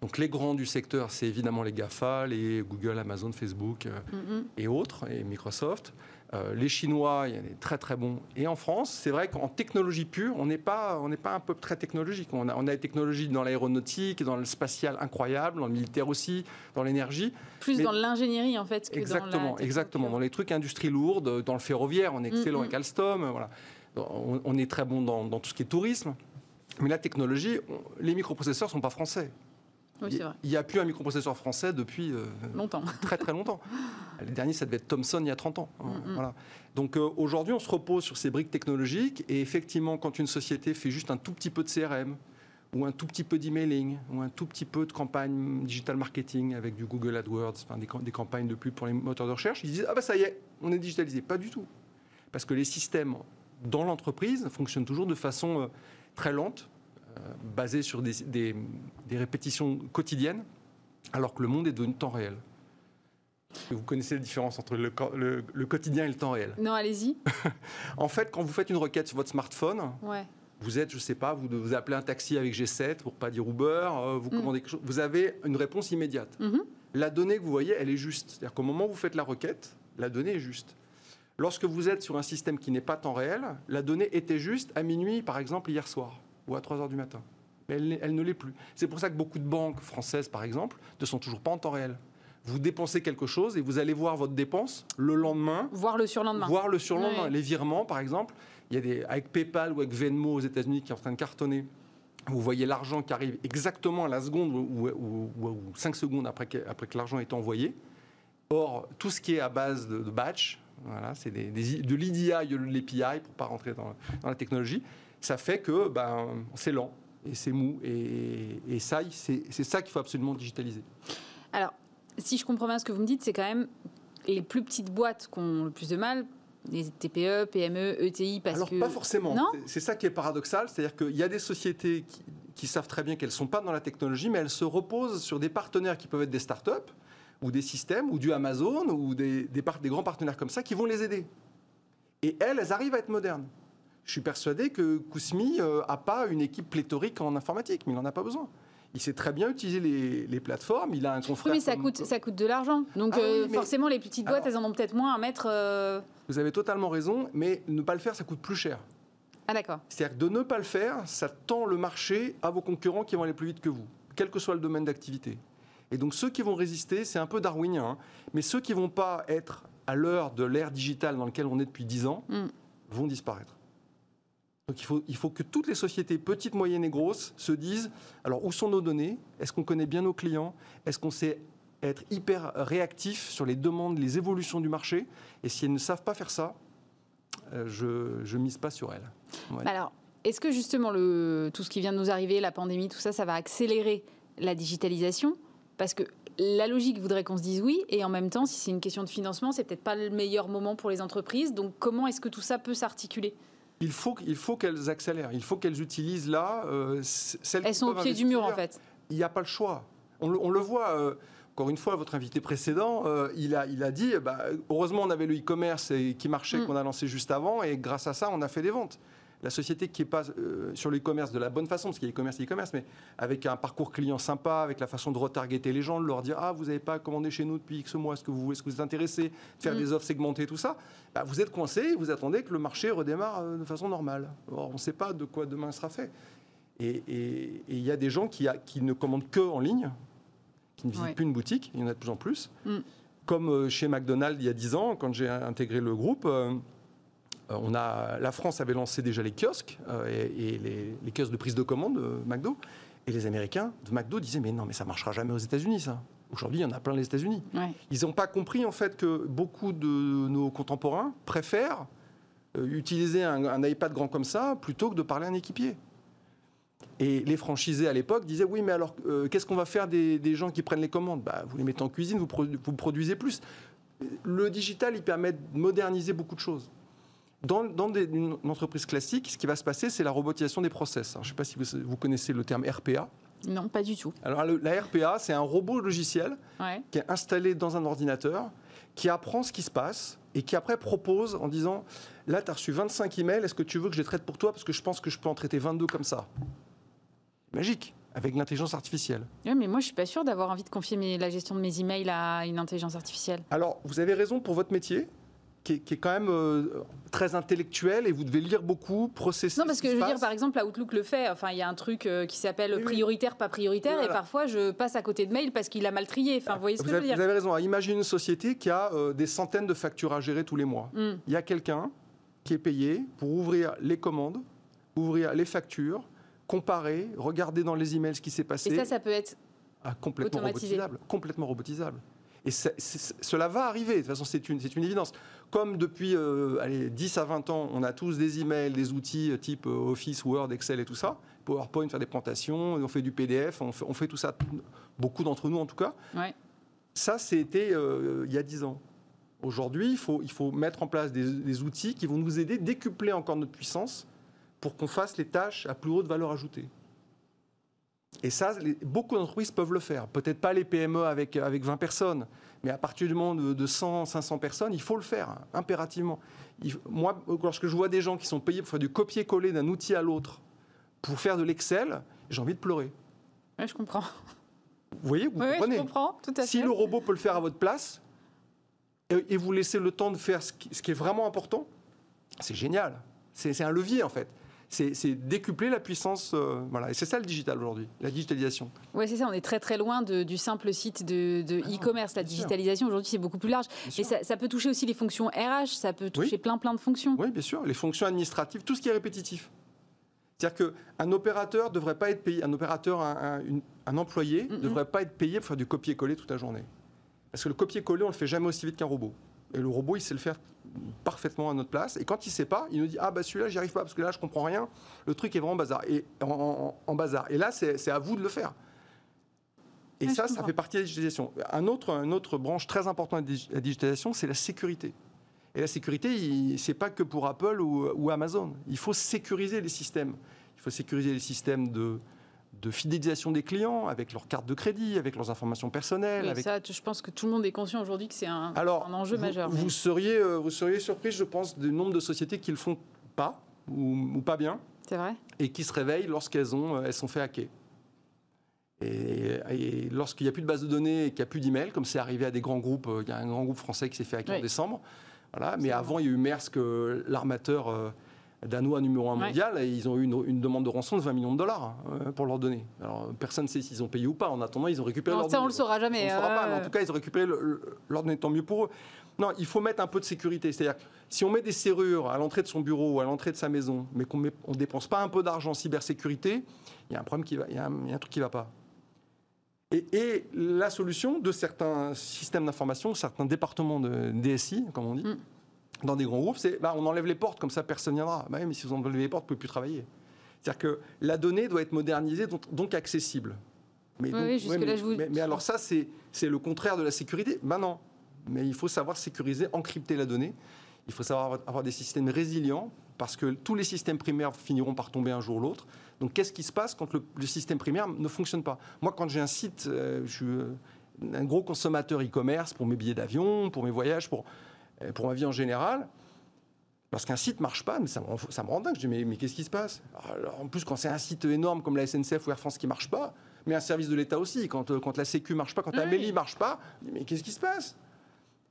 Donc les grands du secteur, c'est évidemment les GAFA, les Google, Amazon, Facebook euh, mm-hmm. et autres, et Microsoft. Euh, les Chinois, il y a des très très bons. Et en France, c'est vrai qu'en technologie pure, on n'est pas, on n'est pas un peu très technologique. On a, on a des technologies dans l'aéronautique, dans le spatial incroyable, dans le militaire aussi, dans l'énergie. Plus dans l'ingénierie en fait. Que exactement, dans la exactement. Dans les trucs industrie lourde, dans le ferroviaire, on est excellent avec Alstom. Voilà. On, est très bon dans, dans, tout ce qui est tourisme. Mais la technologie, les microprocesseurs ne sont pas français. Il n'y a plus un microprocesseur français depuis euh, longtemps. très très longtemps. Le dernier, ça devait être Thomson il y a 30 ans. Mm, mm. Voilà. Donc euh, aujourd'hui, on se repose sur ces briques technologiques et effectivement, quand une société fait juste un tout petit peu de CRM ou un tout petit peu d'emailing ou un tout petit peu de campagne digital marketing avec du Google AdWords, enfin des, des, campagnes de pub pour les moteurs de recherche, ils disent ah bah ça y est, on est digitalisé. Pas du tout, parce que les systèmes dans l'entreprise fonctionnent toujours de façon euh, très lente euh, basé sur des, répétitions quotidiennes, alors que le monde est devenu temps réel. Vous connaissez la différence entre le, quotidien et le temps réel? Non, allez-y. en fait, quand vous faites une requête sur votre smartphone, vous êtes, je ne sais pas, vous, vous appelez un taxi avec G7 pour pas dire Uber, euh, vous mm. commandez quelque chose, vous avez une réponse immédiate. Mm-hmm. La donnée que vous voyez, elle est juste. C'est-à-dire qu'au moment où vous faites la requête, la donnée est juste. Lorsque vous êtes sur un système qui n'est pas temps réel, la donnée était juste à minuit, par exemple, hier soir ou à 3 heures du matin. Mais elle, ne l'est plus. C'est pour ça que beaucoup de banques françaises, par exemple, ne sont toujours pas en temps réel. Vous dépensez quelque chose et vous allez voir votre dépense le lendemain. Voir le surlendemain. Voir le surlendemain. Les virements, par exemple, il y a des, avec PayPal ou avec Venmo aux États-Unis qui est en train de cartonner. Vous voyez l'argent qui arrive exactement à la seconde ou, ou, 5 secondes après que, après que l'argent est envoyé. Or, tout ce qui est à base de, batch, voilà, c'est des, de l'EDI, de l'API, pour ne pas rentrer dans, dans la technologie, ça fait que ben, c'est lent et c'est mou. Et, ça, c'est ça qu'il faut absolument digitaliser. Alors, si je comprends bien ce que vous me dites, c'est quand même les plus petites boîtes qui ont le plus de mal les TPE, PME, ETI parce Alors, pas forcément. C'est ça qui est paradoxal. C'est-à-dire qu'il y a des sociétés qui, savent très bien qu'elles ne sont pas dans la technologie, mais elles se reposent sur des partenaires qui peuvent être des startups ou des systèmes ou du Amazon ou des, des, des grands partenaires comme ça qui vont les aider. Et elles, elles arrivent à être modernes je suis persuadé que Kousmi n'a euh, pas une équipe pléthorique en informatique, mais il n'en a pas besoin. Il sait très bien utiliser les, plateformes. Il a un confrère. Oui, mais ça, coûte, ça coûte de l'argent. Donc, ah euh, forcément, les petites boîtes, elles en ont peut-être moins à mettre. Euh, vous avez totalement raison, mais ne pas le faire, ça coûte plus cher. Ah, d'accord. C'est-à-dire que de ne pas le faire, ça tend le marché à vos concurrents qui vont aller plus vite que vous, quel que soit le domaine d'activité. Et donc, ceux qui vont résister, c'est un peu darwinien, hein, mais ceux qui ne vont pas être à l'heure de l'ère digitale dans laquelle on est depuis 10 ans, mm. vont disparaître. Donc il faut, que toutes les sociétés, petites, moyennes et grosses, se disent, alors où sont nos données? Est-ce qu'on connaît bien nos clients? Est-ce qu'on sait être hyper réactif sur les demandes, les évolutions du marché? Et si elles ne savent pas faire ça, euh, je ne mise pas sur elles. Alors, est-ce que justement tout ce qui vient de nous arriver, la pandémie, tout ça, ça va accélérer la digitalisation? Parce que la logique voudrait qu'on se dise oui, et en même temps, si c'est une question de financement, c'est peut-être pas le meilleur moment pour les entreprises. Donc, comment est-ce que tout ça peut s'articuler? Il faut, il faut qu'elles accélèrent. Il faut qu'elles utilisent là euh, celles Elles sont au pied du mur, en fait. Il n'y a pas le choix. On le, voit. Euh, encore une fois, votre invité précédent, euh, il, a, il a dit bah, heureusement, on avait le e-commerce qui marchait, mm. qu'on a lancé juste avant, et grâce à ça, on a fait des ventes la société qui est pas euh, sur l'e-commerce de la bonne façon, parce qu'il y a e-commerce et e-commerce, mais avec un parcours client sympa, avec la façon de retargeter les gens, de leur dire ah vous n'avez pas commandé chez nous depuis X mois, est-ce que vous est-ce que vous êtes intéressé, de faire mm. des offres segmentées, tout ça, bah, vous êtes coincé, vous attendez que le marché redémarre euh, de façon normale. Or on ne sait pas de quoi demain sera fait. Et il y a des gens qui, qui, ne commandent que en ligne, qui ne visitent plus une boutique, il y en a de plus en plus. Mm. Comme euh, chez McDonald's il y a 10 ans, quand j'ai intégré le groupe, euh, on a, la France avait lancé déjà les kiosques euh, et, les, kiosques de prise de commande de McDo. Et les Américains de McDo disaient mais non mais ça marchera jamais aux États-Unis ça. Aujourd'hui il y en a plein les États-Unis. Ils n'ont pas compris en fait que beaucoup de nos contemporains préfèrent utiliser un, iPad grand comme ça plutôt que de parler à un équipier. Et les franchisés à l'époque disaient oui, mais alors qu'est-ce qu'on va faire des, gens qui prennent les commandes? Bah, Vous les mettez en cuisine, vous, vous, produisez plus. Le digital, il permet de moderniser beaucoup de choses. Dans, une entreprise classique, ce qui va se passer, c'est la robotisation des process. je ne sais pas si vous, connaissez le terme RPA. Non, pas du tout. Alors, la RPA, c'est un robot logiciel qui est installé dans un ordinateur, qui apprend ce qui se passe et qui après propose en disant Là, tu as reçu 25 emails, est-ce que tu veux que je les traite pour toi? Parce que je pense que je peux en traiter 22 comme ça. Magique avec l'intelligence artificielle. Oui, mais moi, je suis pas sûr d'avoir envie de confier la gestion de mes emails à une intelligence artificielle. Alors, vous avez raison pour votre métier qui est, quand même euh, très intellectuel et vous devez lire beaucoup, processer. Non, parce que je veux dire, par exemple, Outlook le fait. Enfin, il y a un truc euh, qui s'appelle prioritaire, pas prioritaire, et parfois je passe à côté de mail parce qu'il a mal trié. Enfin, vous voyez ce que je veux dire Vous avez raison. Imaginez une société qui a euh, des centaines de factures à gérer tous les mois. Hmm. Il y a quelqu'un qui est payé pour ouvrir les commandes, ouvrir les factures, comparer, regarder dans les emails ce qui s'est passé. Et ça, ça peut être ah, complètement robotisable. Complètement robotisable. Et cela va arriver, de toute façon c'est une, une, évidence. Comme depuis euh, allez, 10 à 20 ans, on a tous des emails, des outils euh, type euh, Office, Word, Excel et tout ça, PowerPoint, faire des présentations, on fait du PDF, on fait, tout ça, beaucoup d'entre nous en tout cas. Ça, c'était il y a 10 ans. Aujourd'hui, il faut, il faut mettre en place des, des, outils qui vont nous aider, décupler encore notre puissance pour qu'on fasse les tâches à plus haute valeur ajoutée. Et ça, beaucoup d'entreprises peuvent le faire. Peut-être pas les PME avec, avec 20 personnes, mais à partir du moment de, 100, 500 personnes, il faut le faire, impérativement. moi, lorsque je vois des gens qui sont payés pour faire du copier-coller d'un outil à l'autre, pour faire de l'Excel, j'ai envie de pleurer. Oui, je comprends. Vous voyez, vous comprenez. je comprends, tout à fait. Si le robot peut le faire à votre place, et, vous laissez le temps de faire ce qui est vraiment important, c'est génial. C'est un levier, en fait c'est décupler la puissance. Euh, voilà. Et c'est ça le digital aujourd'hui, la digitalisation. Oui, c'est ça. On est très très loin du simple site de ah e-commerce. la digitalisation aujourd'hui, c'est beaucoup plus large. et ça, peut toucher aussi les fonctions RH, ça peut toucher plein plein de fonctions. Oui, bien sûr. Les fonctions administratives, tout ce qui est répétitif. C'est-à-dire qu'un opérateur devrait pas être payé, un opérateur, un, employé ne devrait pas être payé pour faire du copier-coller toute la journée. Parce que le copier-coller, on le fait jamais aussi vite qu'un robot. Et le robot, il sait le faire parfaitement à notre place. Et quand il ne sait pas, il nous dit Ah, bah celui-là, j'y arrive pas parce que là, je comprends rien. Le truc est vraiment bazar. Et en, bazar. Et là, c'est à vous de le faire. Et ça, ça fait partie de la digitalisation. Un autre, une autre branche très importante de la digitalisation, c'est la sécurité. Et la sécurité, c'est pas que pour Apple ou, ou Amazon. Il faut sécuriser les systèmes. Il faut sécuriser les systèmes de, de fidélisation des clients avec leurs cartes de crédit, avec leurs informations personnelles. avec... Ça, je pense que tout le monde est conscient aujourd'hui que c'est un, un, enjeu majeur. Vous, seriez, euh, vous seriez surpris, je pense, du nombre de sociétés qui le font pas ou, pas bien. C'est vrai. Et qui se réveillent lorsqu'elles ont, euh, elles sont fait hacker. Et, lorsqu'il n'y a plus de base de données et qu'il n'y a plus d'emails, comme c'est arrivé à des grands groupes, euh, il y a un grand groupe français qui s'est fait hacker en décembre. Voilà. Mais avant, il y a eu Maersk, l'armateur danois numéro un mondial, et ils ont eu une, demande de rançon de 20 millions de dollars hein, pour leur donner. Alors personne ne sait s'ils ont payé ou pas. En attendant, ils ont récupéré leur ça, on le saura jamais. On le saura pas, mais en tout cas, ils ont récupéré leur données, tant mieux pour eux. Non, il faut mettre un peu de sécurité. C'est-à-dire, si on met des serrures à l'entrée de son bureau ou à l'entrée de sa maison, mais qu'on ne dépense pas un peu d'argent en cybersécurité, il y a un problème qui va, il y a un, truc qui ne va pas. Et, la solution de certains systèmes d'information, certains départements de DSI, comme on dit, mm dans des grands groupes, c'est bah, on enlève les portes, comme ça personne ne viendra. Bah, mais si vous enlevez les portes, vous ne pouvez plus travailler. C'est-à-dire que la donnée doit être modernisée, donc, accessible. Mais, oui, mais, je vous... mais, alors ça, c'est le contraire de la sécurité Ben non. Mais il faut savoir sécuriser, encrypter la donnée. Il faut savoir avoir des systèmes résilients, parce que tous les systèmes primaires finiront par tomber un jour ou l'autre. Donc qu'est-ce qui se passe quand le, système primaire ne fonctionne pas? Moi, quand j'ai un site, euh, je suis un gros consommateur e-commerce pour mes billets d'avion, pour mes voyages, pour pour ma vie en général, lorsqu'un site marche pas, mais ça, me rend dingue. Je dis, mais, qu'est-ce qui se passe? En plus, quand c'est un site énorme comme la SNCF ou Air France qui marche pas, mais un service de l'État aussi, quand, euh, quand la Sécu marche pas, quand la Amélie marche pas, mais qu'est-ce qui se passe?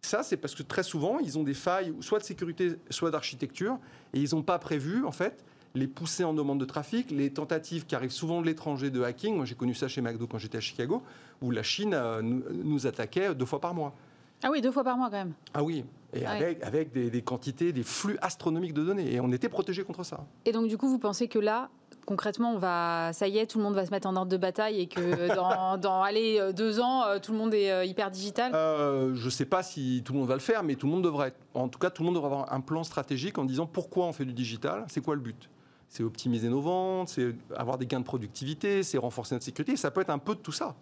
Ça, c'est parce que très souvent, ils ont des failles, soit de sécurité, soit d'architecture, et ils n'ont pas prévu, en fait, les pousser en demande de trafic, les tentatives qui arrivent souvent de l'étranger de hacking. Moi, j'ai connu ça chez McDo quand j'étais à Chicago, où la Chine euh, nous attaquait deux fois par mois. Ah oui, deux fois par mois quand même. Ah oui, et avec, avec des, quantités, des flux astronomiques de données. Et on était protégé contre ça. Et donc du coup, vous pensez que là, concrètement, on va, ça y est, tout le monde va se mettre en ordre de bataille et que dans, dans allez, deux ans, tout le monde est hyper digital? Je ne sais pas si tout le monde va le faire, mais tout le monde devrait. En tout cas, tout le monde devrait avoir un plan stratégique en disant pourquoi on fait du digital, c'est quoi le but? C'est optimiser nos ventes, c'est avoir des gains de productivité, c'est renforcer notre sécurité. Ça peut être un peu de tout ça.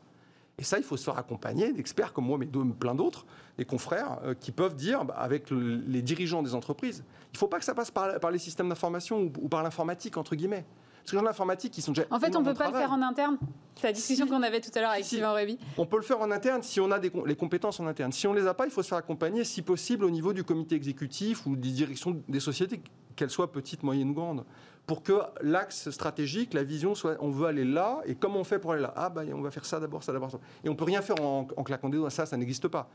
Et ça, il faut se faire accompagner d'experts comme moi, mais plein d'autres, des confrères, euh, qui peuvent dire, bah, avec les dirigeants des entreprises, il ne faut pas que ça passe par, les systèmes d'information ou, par l'informatique, entre guillemets. Parce que dans l'informatique, ils sont déjà. En fait, on ne peut pas le faire en interne C'est la discussion qu'on avait tout à l'heure avec Sylvain Réby. On peut le faire en interne si on a les compétences en interne. Si on ne les a pas, il faut se faire accompagner, si possible, au niveau du comité exécutif ou des directions des sociétés, qu'elles soient petites, moyennes ou grandes pour que l'axe stratégique, la vision soit, on veut aller là, et comment on fait pour aller là? Ah, bah, on va faire ça d'abord, ça d'abord. Et on peut rien faire en, claquant des doigts, ça, ça n'existe pas.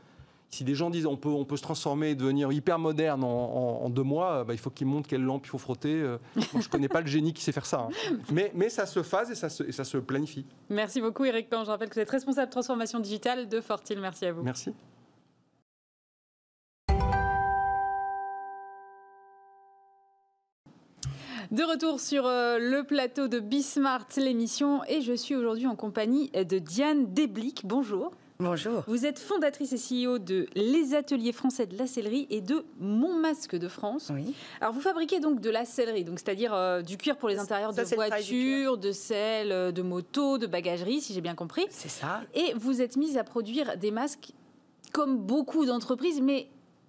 Si des gens disent on peut, on peut se transformer et devenir hyper moderne en, deux mois, bah, il faut qu'ils montrent quelle lampe il faut frotter. Euh. je ne connais pas le génie qui sait faire ça. Hein. Mais, mais ça se phase et ça se, et ça se planifie. Merci beaucoup Eric Quand Je rappelle que vous êtes responsable de transformation digitale de Fortil. Merci à vous. Merci. De retour sur euh, le plateau de Bismart, l'émission, et je suis aujourd'hui en compagnie de Diane Deblic. Bonjour. Bonjour. Vous êtes fondatrice et CEO de Les Ateliers Français de la Sellerie et de Mon Masque de France. Oui. Alors vous fabriquez donc de la sellerie, donc c'est-à-dire euh, du cuir pour les intérieurs de voitures, de selles, euh, de motos, de bagagerie, si j'ai bien compris. C'est ça. Et vous êtes mise à produire des masques comme beaucoup d'entreprises, mais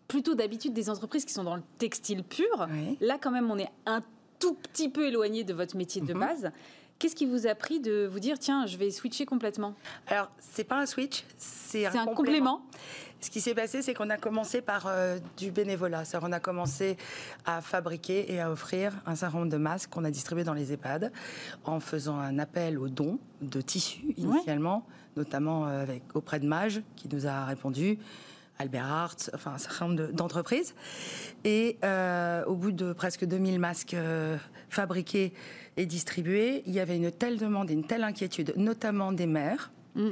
plutôt d'habitude des entreprises qui sont dans le textile pur. Là, quand même, on est un tout petit peu éloigné de votre métier de mhm. base. Qu'est-ce qui vous a pris de vous dire tiens, je vais switcher complètement? Alors, c'est pas un switch, c'est un, complément. Ce qui s'est passé, c'est qu'on a commencé par euh, du bénévolat. On a commencé à fabriquer et à offrir un certain nombre de masques qu'on a distribués dans les EHPAD en faisant un appel aux dons de tissus initialement, notamment euh, avec, auprès de Mage qui nous a répondu. Albert Hart, enfin un certain nombre d'entreprises. Et euh, au bout de presque 2000 masques euh, fabriqués et distribués, il y avait une telle demande et une telle inquiétude, notamment des maires, mm.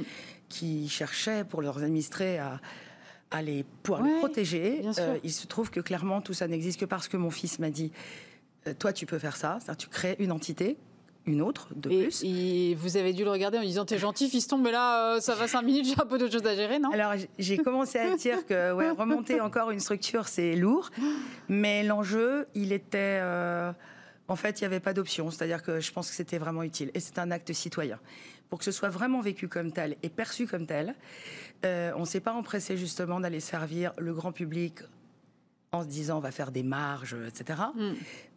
qui cherchaient pour leurs administrés à, à les, pouvoir les protéger. Euh, il se trouve que clairement tout ça n'existe que parce que mon fils m'a dit, toi tu peux faire ça, tu crées une entité une autre de plus. Et vous avez dû le regarder en disant T'es gentil, fiston, mais là, euh, ça va cinq minutes, j'ai un peu d'autres choses à gérer, non? Alors, j'ai commencé à dire que ouais, remonter encore une structure, c'est lourd. Mais l'enjeu, il était. Euh, en fait, il n'y avait pas d'option. C'est-à-dire que je pense que c'était vraiment utile. Et c'est un acte citoyen. Pour que ce soit vraiment vécu comme tel et perçu comme tel, euh, on ne s'est pas empressé justement d'aller servir le grand public en se disant on va faire des marges, etc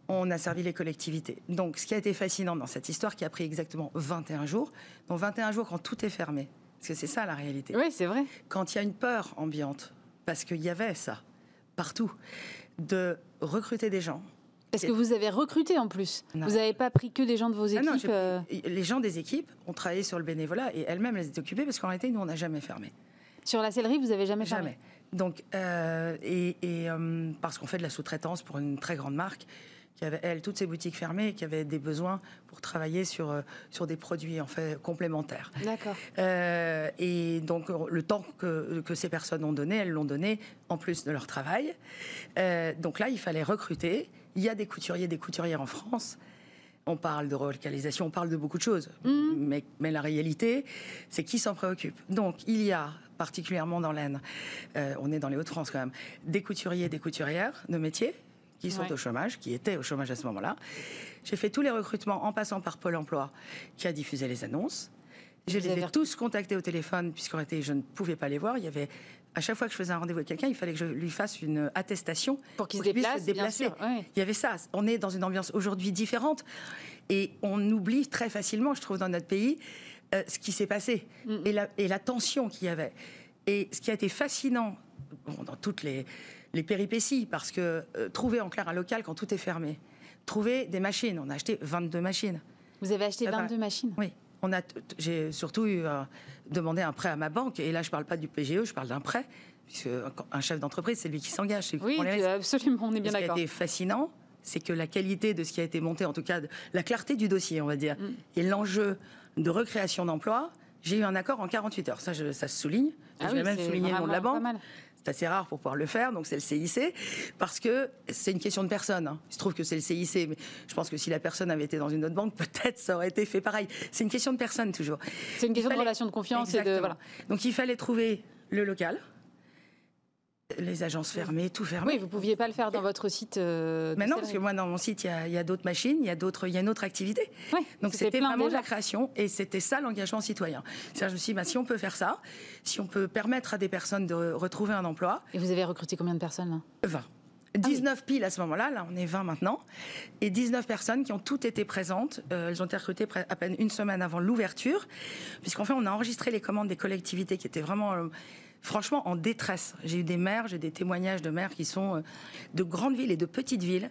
on a servi les collectivités. Donc, ce qui a été fascinant dans cette histoire, qui a pris exactement 21 jours, donc 21 jours quand tout est fermé, parce que c'est ça la réalité. Oui, c'est vrai. Quand il y a une peur ambiante, parce qu'il y avait ça partout, de recruter des gens. Est-ce que vous avez recruté en plus Vous n'avez pas pris que des gens de vos équipes ah non, euh Les gens des équipes ont travaillé sur le bénévolat et elles-mêmes les étaient occupées parce qu'en réalité, nous, on n'a jamais fermé. Sur la sellerie, vous n'avez jamais fermé Jamais. Donc, euh, et, euh, parce qu'on fait de la sous-traitance pour une très grande marque, qui avait, elle, toutes ses boutiques fermées et qui avait des besoins pour travailler sur, euh, sur des produits en fait complémentaires. D'accord. Euh, et donc, le temps que, que, ces personnes ont donné, elles l'ont donné en plus de leur travail. Euh, donc là, il fallait recruter. Il y a des couturiers, des couturières en France. On parle de relocalisation, on parle de beaucoup de choses. Mmh. Mais, mais, la réalité, c'est qui s'en préoccupe. Donc, il y a particulièrement dans l'Aisne, on est dans les Hauts-de-France quand même, des couturiers, des couturières de métier qui sont au chômage, qui étaient au chômage à ce moment-là. J'ai fait tous les recrutements en passant par Pôle emploi, qui a diffusé les annonces. Je les ai tous contactés au téléphone, puisqu'en réalité, je ne pouvais pas les voir. Il y avait, à chaque fois que je faisais un rendez-vous avec quelqu'un, il fallait que je lui fasse une attestation pour qu'il se déplace. déplacer. Il y avait ça. On est dans une ambiance aujourd'hui différente et on oublie très facilement, je trouve, dans notre pays, euh, ce qui s'est passé mm. et, la, et la tension qu'il y avait. Et ce qui a été fascinant dans toutes les, les péripéties, parce que euh, trouver en clair un local quand tout est fermé, trouver des machines, on a acheté 22 machines. Vous avez acheté 22 machines? Oui. On a, j'ai surtout eu, euh, demandé un prêt à ma banque, et là je ne parle pas du PGE, je parle d'un prêt, puisque un chef d'entreprise, c'est lui qui s'engage. Oui, absolument, on est bien d'accord. Ce qui a été fascinant, c'est que la qualité de ce qui a été monté, en tout cas la clarté du dossier, on va dire, mm. et l'enjeu de recréation d'emplois, j'ai eu un accord en 48 heures. Ça, ça se souligne. Ah je vais même souligner le nom de la banque. C'est assez rare pour pouvoir le faire, donc c'est le CIC, parce que c'est une question de personne. Hein. Il se trouve que c'est le CIC, mais je pense que si la personne avait été dans une autre banque, peut-être ça aurait été fait pareil. C'est une question de personne toujours. C'est une question de relation de confiance et de voilà. Donc il fallait trouver le local, les agences fermées, tout fermé. Oui, vous ne pouviez pas le faire dans votre site. Euh, non, parce que moi, dans mon site, il y a, d'autres machines, il y a d'autres, il y a une autre activité. Donc c'était vraiment la création et c'était ça l'engagement citoyen. je me suis dit, bah, si on peut faire ça, si on peut permettre à des personnes de retrouver un emploi. Et vous avez recruté combien de personnes 20. 19 piles à ce moment-là, là on est 20 maintenant, et 19 personnes qui ont toutes été présentes. Euh, elles ont été recrutées à peine une semaine avant l'ouverture, puisqu'en fait on a enregistré les commandes des collectivités qui étaient vraiment euh, franchement en détresse. J'ai eu des maires, j'ai des témoignages de maires qui sont euh, de grandes villes et de petites villes.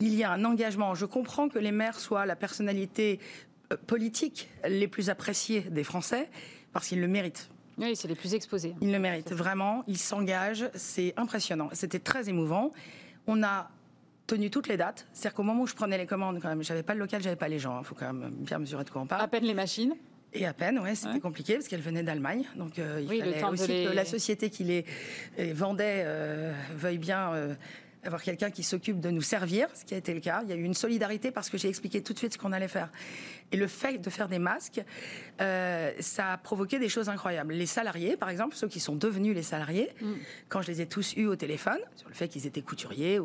Il y a un engagement. Je comprends que les maires soient la personnalité euh, politique les plus appréciées des Français parce qu'ils le méritent. Oui, c'est les plus exposés. Ils le méritent vraiment. Ils s'engagent. C'est impressionnant. C'était très émouvant. On a tenu toutes les dates. C'est-à-dire qu'au moment où je prenais les commandes, quand même, j'avais pas le local, j'avais pas les gens. Il faut quand même bien mesurer de quoi on parle. À peine les machines. Et à peine, ouais, c'était compliqué parce qu'elle venait d'Allemagne, donc euh, il fallait aussi que la société qui les, vendait euh, veuille bien euh, avoir quelqu'un qui s'occupe de nous servir, ce qui a été le cas. Il y a eu une solidarité parce que j'ai expliqué tout de suite ce qu'on allait faire. Et le fait de faire des masques, ça a provoqué des choses incroyables. Les salariés, par exemple, ceux qui sont devenus les salariés, mm. quand je les ai tous eus au téléphone, sur le fait qu'ils étaient couturiers,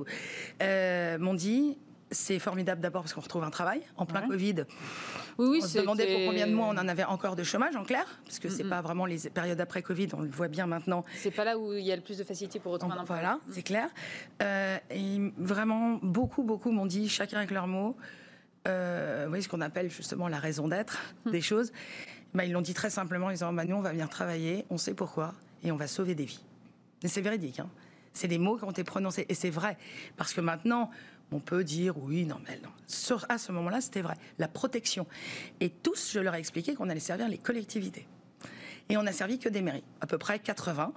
m'ont dit c'est formidable d'abord parce qu'on retrouve un travail en plein Covid. Oui, oui, on se demandait pour combien de mois on en avait encore de chômage en clair, parce que c'est pas vraiment les périodes après Covid, on le voit bien maintenant. C'est pas là où il y a le plus de facilité pour retrouver un emploi. Voilà, c'est clair. Euh, et vraiment, beaucoup, beaucoup m'ont dit, chacun avec leurs mots, euh, vous voyez ce qu'on appelle justement la raison d'être hum. des choses. Bah, ils l'ont dit très simplement, ils disant, bah, nous on va venir travailler, on sait pourquoi, et on va sauver des vies. Et c'est véridique. Hein. C'est des mots qui ont été prononcés, et c'est vrai, parce que maintenant on peut dire oui, non, mais non. à ce moment-là, c'était vrai. La protection. Et tous, je leur ai expliqué qu'on allait servir les collectivités. Et on n'a servi que des mairies, à peu près 80.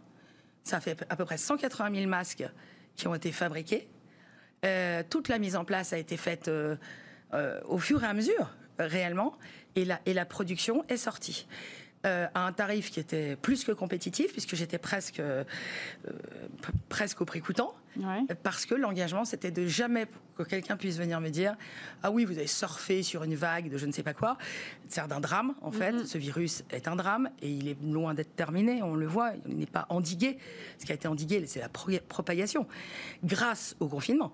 Ça fait à peu près 180 000 masques qui ont été fabriqués. Euh, toute la mise en place a été faite euh, euh, au fur et à mesure, réellement, et la, production est sortie. À un tarif qui était plus que compétitif, puisque j'étais presque, presque au prix coûtant, parce que l'engagement, c'était de jamais que quelqu'un puisse venir me dire Ah oui, vous avez surfé sur une vague de je ne sais pas quoi. C'est d'un drame, en fait. Mm-hmm. Ce virus est un drame et il est loin d'être terminé, on le voit, il n'est pas endigué. Ce qui a été endigué, c'est la propagation, grâce au confinement.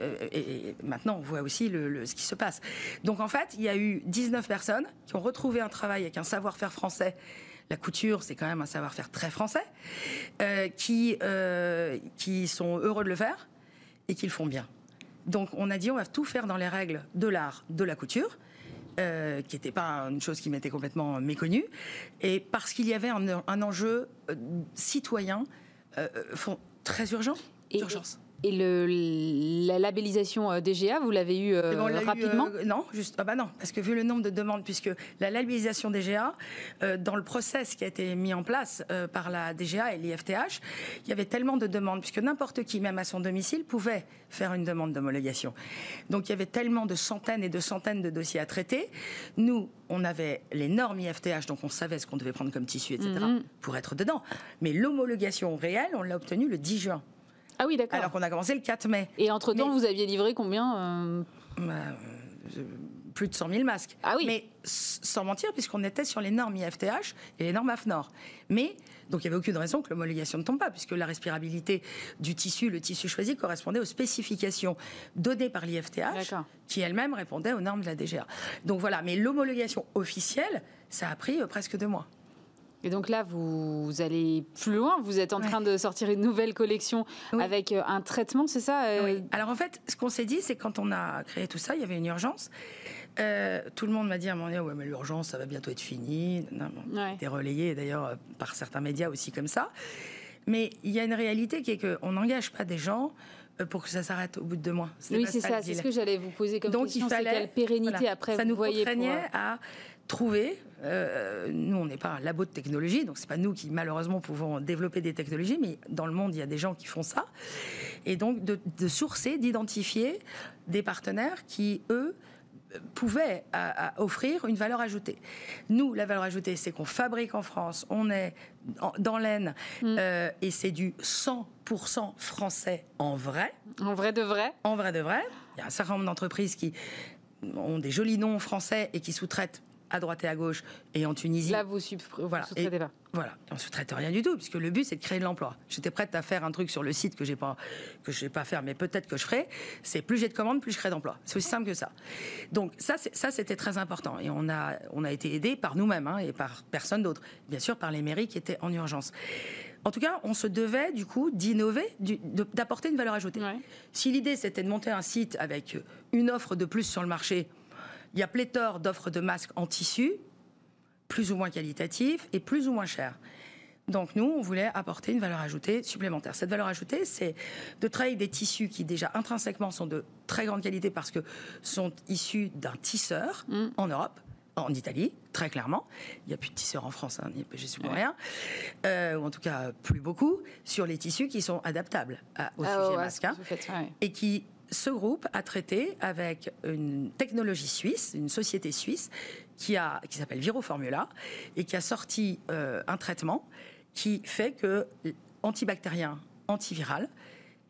Euh, et, maintenant, on voit aussi ce qui se passe. Donc, en fait, il y a eu 19 personnes qui ont retrouvé un travail avec un savoir-faire français. La couture, c'est quand même un savoir-faire très français, euh, qui, euh, qui sont heureux de le faire et qui le font bien. Donc, on a dit, on va tout faire dans les règles de l'art de la couture. qui n'était pas une chose qui m'était complètement méconnue, et parce qu'il y avait un, un enjeu citoyen très urgent, d'urgence. Et le, la labellisation euh, DGA, vous l'avez eu euh, rapidement euh, Non, juste, ah bah non, parce que vu le nombre de demandes, puisque la labellisation DGA, dans le process qui a été mis en place par la DGA et l'IFTH, il y avait tellement de demandes, puisque n'importe qui, même à son domicile, pouvait faire une demande d'homologation. Donc il y avait tellement de centaines et de centaines de dossiers à traiter. Nous, on avait les normes IFTH, donc on savait ce qu'on devait prendre comme tissu, etc., mhm. pour être dedans. Mais l'homologation réelle, on l'a obtenue le 10 juin. Ah oui, d'accord. Alors qu'on a commencé le 4 mai. Et entre-temps, vous aviez livré combien euh bah, euh, plus de 100 000 masques. Ah oui. Mais sans mentir, puisqu'on était sur les normes IFTH et les normes AFNOR. Mais, donc il n'y avait aucune raison que l'homologation ne tombe pas, puisque la respirabilité du tissu, le tissu choisi, correspondait aux spécifications données par l'IFTH, qui elle-même répondait aux normes de la DGA. Donc voilà, mais l'homologation officielle, ça a pris euh, presque deux mois. Et donc là, vous, allez plus loin. Vous êtes en train de sortir une nouvelle collection avec euh, un traitement, c'est ça euh? Oui. Alors en fait, ce qu'on s'est dit, c'est quand on a créé tout ça, il y avait une urgence. Euh, tout le monde m'a dit à un moment donné, ouais, mais l'urgence, ça va bientôt être fini. Non, C'était relayé d'ailleurs par certains médias aussi comme ça. Mais il y a une réalité qui est qu'on n'engage pas des gens pour que ça s'arrête au bout de deux mois. Oui, c'est ça. C'est ce que j'allais vous poser comme Donc, question. Il fallait quelle pérennité après ça nous contraignait à trouver. Euh, nous, on n'est pas un labo de technologie, donc c'est pas nous qui malheureusement pouvons développer des technologies, mais dans le monde, il y a des gens qui font ça. Et donc de, sourcer, d'identifier des partenaires qui, eux, pouvait offrir une valeur ajoutée. Nous, la valeur ajoutée, c'est qu'on fabrique en France, on est dans l'aine, mm. euh, et c'est du 100% français en vrai. En vrai de vrai En vrai de vrai. Il y a un certain nombre d'entreprises qui ont des jolis noms français et qui sous-traitent à droite et à gauche et en Tunisie. Là, vous ne voilà. sous-traitez pas. Voilà, on ne sous-traite rien du tout, puisque le but, c'est de créer de l'emploi. J'étais prête à faire un truc sur le site que je pas que pas faire, mais peut-être que je ferai. C'est plus j'ai de commandes, plus je crée d'emplois. C'est aussi simple que ça. Donc ça, c'était très important. Et on a, on a été aidé par nous-mêmes hein, et par personne d'autre. Bien sûr, par les mairies qui étaient en urgence. En tout cas, on se devait du coup d'innover, d'apporter une valeur ajoutée. Si l'idée c'était de monter un site avec une offre de plus sur le marché, il y a pléthore d'offres de masques en tissu, plus ou moins qualitatifs et plus ou moins chers. Donc nous, on voulait apporter une valeur ajoutée supplémentaire. Cette valeur ajoutée, c'est de travailler des tissus qui déjà intrinsèquement sont de très grande qualité parce que sont issus d'un tisseur mm. en Europe. En Italie, très clairement. Il n'y a plus de tisseurs en France, hein, j'ai suppose rien. Euh, ou en tout cas, plus beaucoup, sur les tissus qui sont adaptables au ah sujet masque. Hein, et qui ce groupe a traité avec une technologie suisse, une société suisse, qui, a, qui s'appelle Viroformula, et qui a sorti euh, un traitement qui fait que antibactérien, antiviral,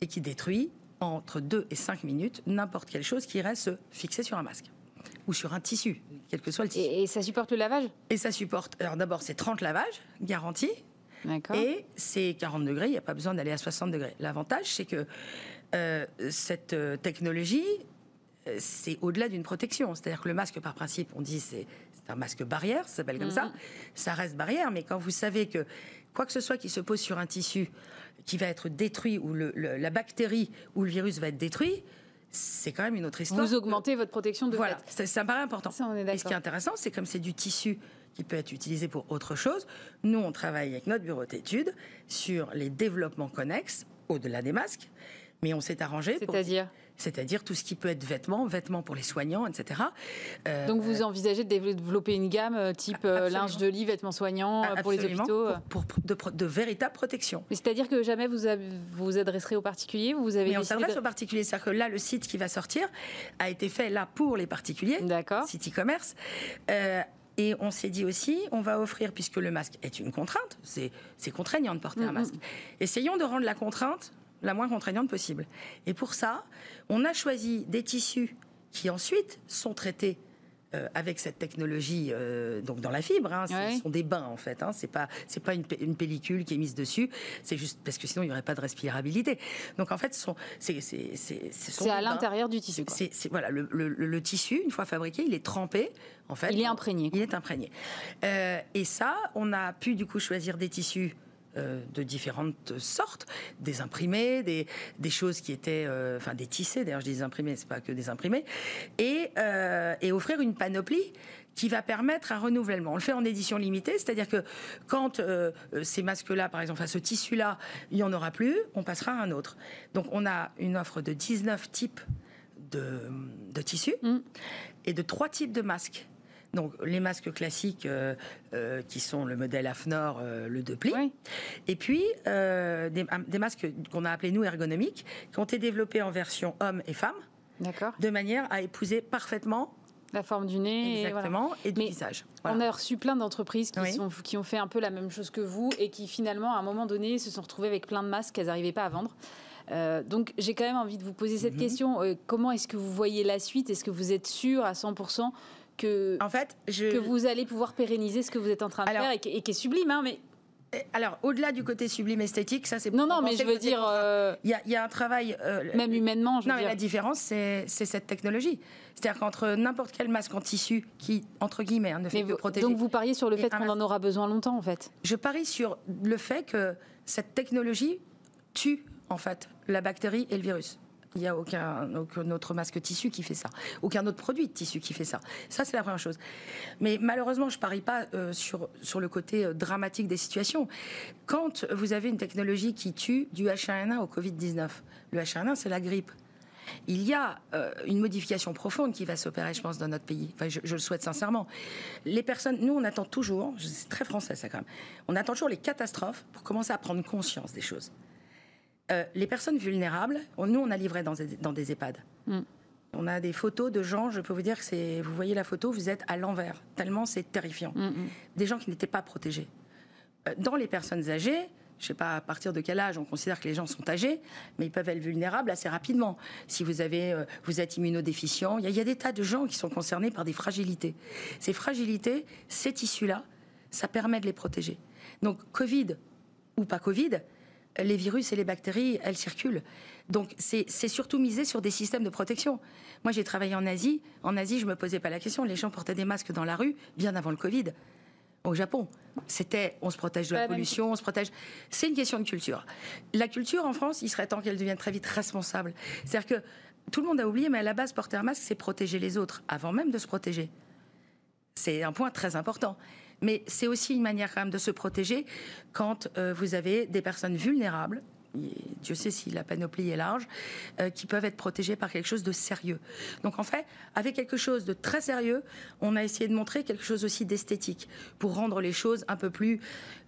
et qui détruit entre 2 et 5 minutes n'importe quelle chose qui reste fixée sur un masque ou sur un tissu, quel que soit le tissu. Et, ça supporte le lavage? Et ça supporte, alors d'abord c'est 30 lavages, garantis, et c'est 40 degrés, il n'y a pas besoin d'aller à 60 degrés. L'avantage, c'est que euh, cette euh, technologie, euh, c'est au-delà d'une protection. C'est-à-dire que le masque, par principe, on dit c'est un masque barrière, ça s'appelle comme ça. Mhm. Ça reste barrière, mais quand vous savez que quoi que ce soit qui se pose sur un tissu qui va être détruit, ou la bactérie ou le virus va être détruit, c'est quand même une autre histoire. Vous augmentez votre protection de Voilà, ça, ça, me paraît important. Et ce qui est intéressant, c'est comme c'est du tissu qui peut être utilisé pour autre chose, nous, on travaille avec notre bureau d'études sur les développements connexes au-delà des masques mais on s'est arrangé. C'est-à-dire c'est-à-dire tout ce qui peut être vêtements, vêtements pour les soignants, etc. Euh, Donc vous envisagez de développer une gamme euh, type euh, linge de lit, vêtements soignants pour les hôpitaux Pour, de, véritables protections. C'est-à-dire que jamais vous vous adresserez aux particuliers vous avez Mais on s'adresse aux particuliers. C'est-à-dire que là, le site qui va sortir a été fait là pour les particuliers, D'accord. site e-commerce. Et on s'est dit aussi, on va offrir, puisque le masque est une contrainte, c'est contraignant de porter un masque, essayons de rendre la contrainte la moins contraignante possible. Et pour ça, on a choisi des tissus qui ensuite sont traités euh, avec cette technologie euh, donc dans la fibre. Hein, Ce sont des bains en fait. Hein, c'est pas c'est pas une, pellicule qui est mise dessus. C'est juste parce que sinon il n'y aurait pas de respirabilité. Donc en fait, ce sont c'est c'est à l'intérieur du tissu. C'est voilà le, le, tissu une fois fabriqué, il est trempé. En fait, il est imprégné. Il est imprégné. Euh, et ça, on a pu du coup choisir des tissus euh, de différentes sortes, des imprimés, des, des choses qui étaient, euh, enfin des tissés, d'ailleurs je dis des imprimés, c'est pas que des imprimés, et, euh, et offrir une panoplie qui va permettre un renouvellement. On le fait en édition limitée, c'est-à-dire que quand ces masques-là, par exemple, enfin ce tissu-là, il n'y en aura plus, on passera à un autre. Donc on a une offre de 19 types de, de tissus mm. et de trois types de masques. Donc les masques classiques euh, euh, qui sont le modèle AFNOR, euh, le deux plis. Et puis des, masques qu'on a appelés nous ergonomiques, qui ont été développés en version homme et femme. De manière à épouser parfaitement la forme du nez Exactement, et, du visage. On a reçu plein d'entreprises qui, qui ont fait un peu la même chose que vous et qui finalement, à un moment donné, se sont retrouvées avec plein de masques qu'elles n'arrivaient pas à vendre. donc j'ai quand même envie de vous poser cette mhm. question. comment est-ce que vous voyez la suite? Est-ce que vous êtes sûr à 100% que, en fait, que vous allez pouvoir pérenniser ce que vous êtes en train de faire et qui, est sublime, hein, mais alors, au-delà du côté sublime esthétique, ça c'est. Non, non, mais je veux dire. Euh, il y, a un travail. Euh, même humainement, je veux non, dire. la différence, c'est cette technologie. C'est-à-dire qu'entre n'importe quel masque en tissu qui, entre guillemets, hein, ne fait que protéger. Donc vous pariez sur le fait qu'on en aura besoin longtemps, en fait Je parie sur le fait que cette technologie tue, en fait, la bactérie et le virus. Il n'y a aucun, autre masque tissu qui fait ça. Aucun autre produit de tissu qui fait ça. Ça, c'est la première chose. Mais malheureusement, je ne parie pas euh, sur, le côté euh, dramatique des situations. Quand vous avez une technologie qui tue du H1N1 au Covid-19, le H1N1, c'est la grippe. Il y a euh, une modification profonde qui va s'opérer, je pense, dans notre pays. Enfin, je, je, le souhaite sincèrement. Les personnes, nous, on attend toujours, c'est très français ça quand même, on attend toujours les catastrophes pour commencer à prendre conscience des choses. Euh, les personnes vulnérables, nous, on a livré dans des, EHPAD. Mm. On a des photos de gens, je peux vous dire que c'est, vous voyez la photo, vous êtes à l'envers, tellement c'est terrifiant. Mm, mm. Des gens qui n'étaient pas protégés. Euh, dans les personnes âgées, je ne sais pas à partir de quel âge on considère que les gens sont âgés, mais ils peuvent être vulnérables assez rapidement. Si vous, avez, euh, vous êtes immunodéficient, il y, a, il y, a des tas de gens qui sont concernés par des fragilités. Ces fragilités, ces tissus-là, ça permet de les protéger. Donc, Covid ou pas Covid, les virus et les bactéries, elles circulent. Donc c'est surtout misé sur des systèmes de protection. Moi j'ai travaillé en Asie. En Asie, je ne me posais pas la question. Les gens portaient des masques dans la rue bien avant le Covid. Au Japon, c'était on se protège de la pollution, on se protège. C'est une question de culture. La culture en France, il serait temps qu'elle devienne très vite responsable. C'est-à-dire que tout le monde a oublié, mais à la base, porter un masque, c'est protéger les autres avant même de se protéger. C'est un point très important. Mais c'est aussi une manière quand même de se protéger quand euh, vous avez des personnes vulnérables Dieu sait si la panoplie est large, euh, qui peuvent être protégées par quelque chose de sérieux. Donc en fait, avec quelque chose de très sérieux, on a essayé de montrer quelque chose aussi d'esthétique pour rendre les choses un peu plus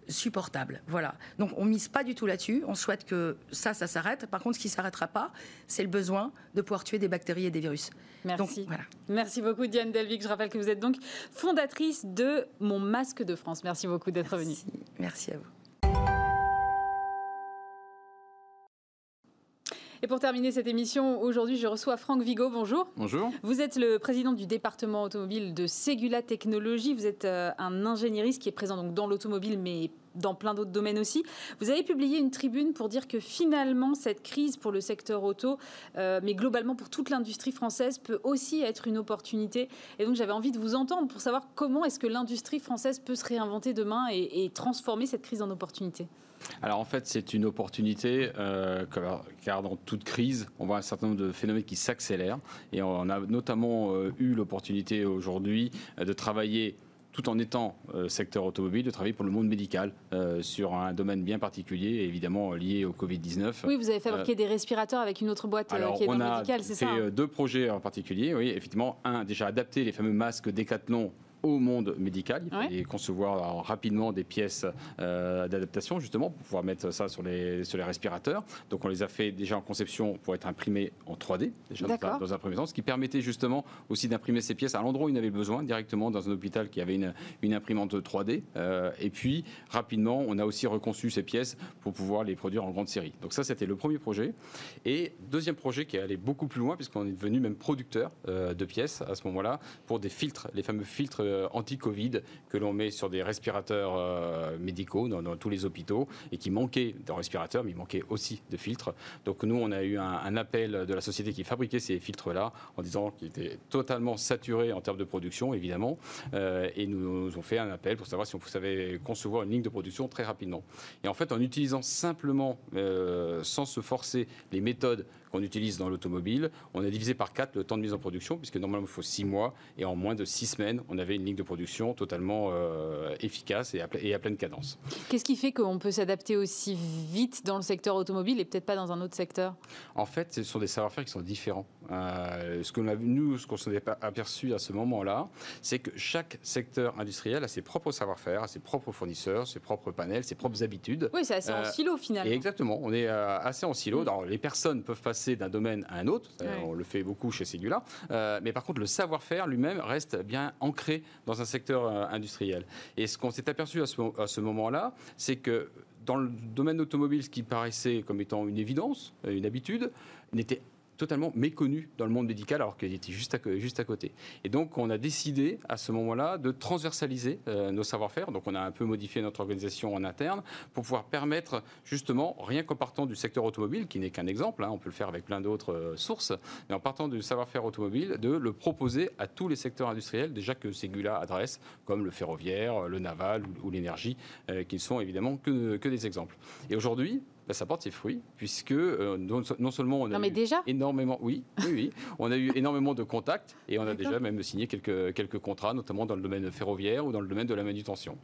supportable. Voilà. Donc on mise pas du tout là-dessus. On souhaite que ça, ça s'arrête. Par contre, ce qui s'arrêtera pas, c'est le besoin de pouvoir tuer des bactéries et des virus. Merci. voilà. Merci beaucoup, Diane Delvic. Je rappelle que vous êtes donc fondatrice de Mon Masque de France. Merci beaucoup d'être venue. Merci à vous. Et pour terminer cette émission, aujourd'hui, je reçois Franck Vigo. Bonjour. Bonjour. Vous êtes le président du département automobile de Segula Technologies. Vous êtes euh, un ingénieriste qui est présent donc dans l'automobile, mais dans plein d'autres domaines aussi. Vous avez publié une tribune pour dire que finalement, cette crise pour le secteur auto, euh, mais globalement pour toute l'industrie française, peut aussi être une opportunité. Et donc, j'avais envie de vous entendre pour savoir comment est-ce que l'industrie française peut se réinventer demain et transformer cette crise en opportunité. Alors en fait, c'est une opportunité, euh, car dans toute crise, on voit un certain nombre de phénomènes qui s'accélèrent. Et on a notamment euh, eu l'opportunité aujourd'hui euh, de travailler tout en étant secteur automobile, de travailler pour le monde médical sur un domaine bien particulier, évidemment lié au Covid-19. Oui, vous avez fabriqué des respirateurs avec une autre boîte qui est dans le médical, c'est ça On a fait deux projets en particulier, oui, effectivement. Un, déjà adapter les fameux masques Decathlon au monde médical. Il fallait concevoir rapidement des pièces euh, d'adaptation, justement, pour pouvoir mettre ça sur les, sur les respirateurs. Donc, on les a fait déjà en conception pour être imprimés en 3D, déjà dans, un premier temps, ce qui permettait justement aussi d'imprimer ces pièces à l'endroit où il avait besoin, directement dans un hôpital qui avait une, une imprimante 3D. Euh, et puis, rapidement, on a aussi reconçu ces pièces pour pouvoir les produire en grande série. Donc, ça, c'était le premier projet. Et deuxième projet qui est allé beaucoup plus loin, puisqu'on est devenu même producteur euh, de pièces à ce moment-là, pour des filtres, les fameux filtres euh, anti-Covid que l'on met sur des respirateurs euh, médicaux dans, tous les hôpitaux et qui manquaient de respirateurs, mais il manquait aussi de filtres. Donc nous, on a eu un, appel de la société qui fabriquait ces filtres-là en disant qu'ils étaient totalement saturés en termes de production, évidemment, euh, et nous, nous ont fait un appel pour savoir si on savait concevoir une ligne de production très rapidement. Et en fait, en utilisant simplement, sans se forcer, les méthodes qu'on utilise dans l'automobile. On a divisé par 4 le temps de mise en production, puisque normalement il faut 6 mois, et en moins de 6 semaines, on avait une ligne de production totalement euh, efficace et à, et à, pleine cadence. Qu'est-ce qui fait qu'on peut s'adapter aussi vite dans le secteur automobile et peut-être pas dans un autre secteur? En fait, ce sont des savoir-faire qui sont différents. Euh, ce que a, nous, ce qu'on s'est aperçu à ce moment-là, c'est que chaque secteur industriel a ses propres savoir-faire, a ses propres fournisseurs, ses propres panels, ses propres habitudes. Oui, c'est assez en euh, silo finalement. exactement, on est assez en silo. Mm. les personnes peuvent passer d'un domaine à un autre. On le fait beaucoup chez Segula. Euh, mais par contre, le savoir-faire lui-même reste bien ancré dans un secteur euh, industriel. Et ce qu'on s'est aperçu à ce, à ce moment-là, c'est que dans le domaine automobile, ce qui paraissait comme étant une évidence, une habitude, n'était totalement méconnu dans le monde médical alors qu'il était juste à, côté. Et donc on a décidé à ce moment-là de transversaliser euh, nos savoir-faire. Donc on a un peu modifié notre organisation en interne pour pouvoir permettre justement, rien qu'en partant du secteur automobile, qui n'est qu'un exemple, hein, on peut le faire avec plein d'autres euh, sources, mais en partant du savoir-faire automobile, de le proposer à tous les secteurs industriels déjà que Segula adresse, comme le ferroviaire, le naval ou, l'énergie, euh, qui ne sont évidemment que des exemples. Et aujourd'hui, bah, ça porte ses fruits, puisque euh, non, seulement on a eu énormément, oui, oui, oui, on a eu énormément de contacts et on a déjà même signé quelques, quelques contrats, notamment dans le domaine ferroviaire ou dans le domaine de la manutention.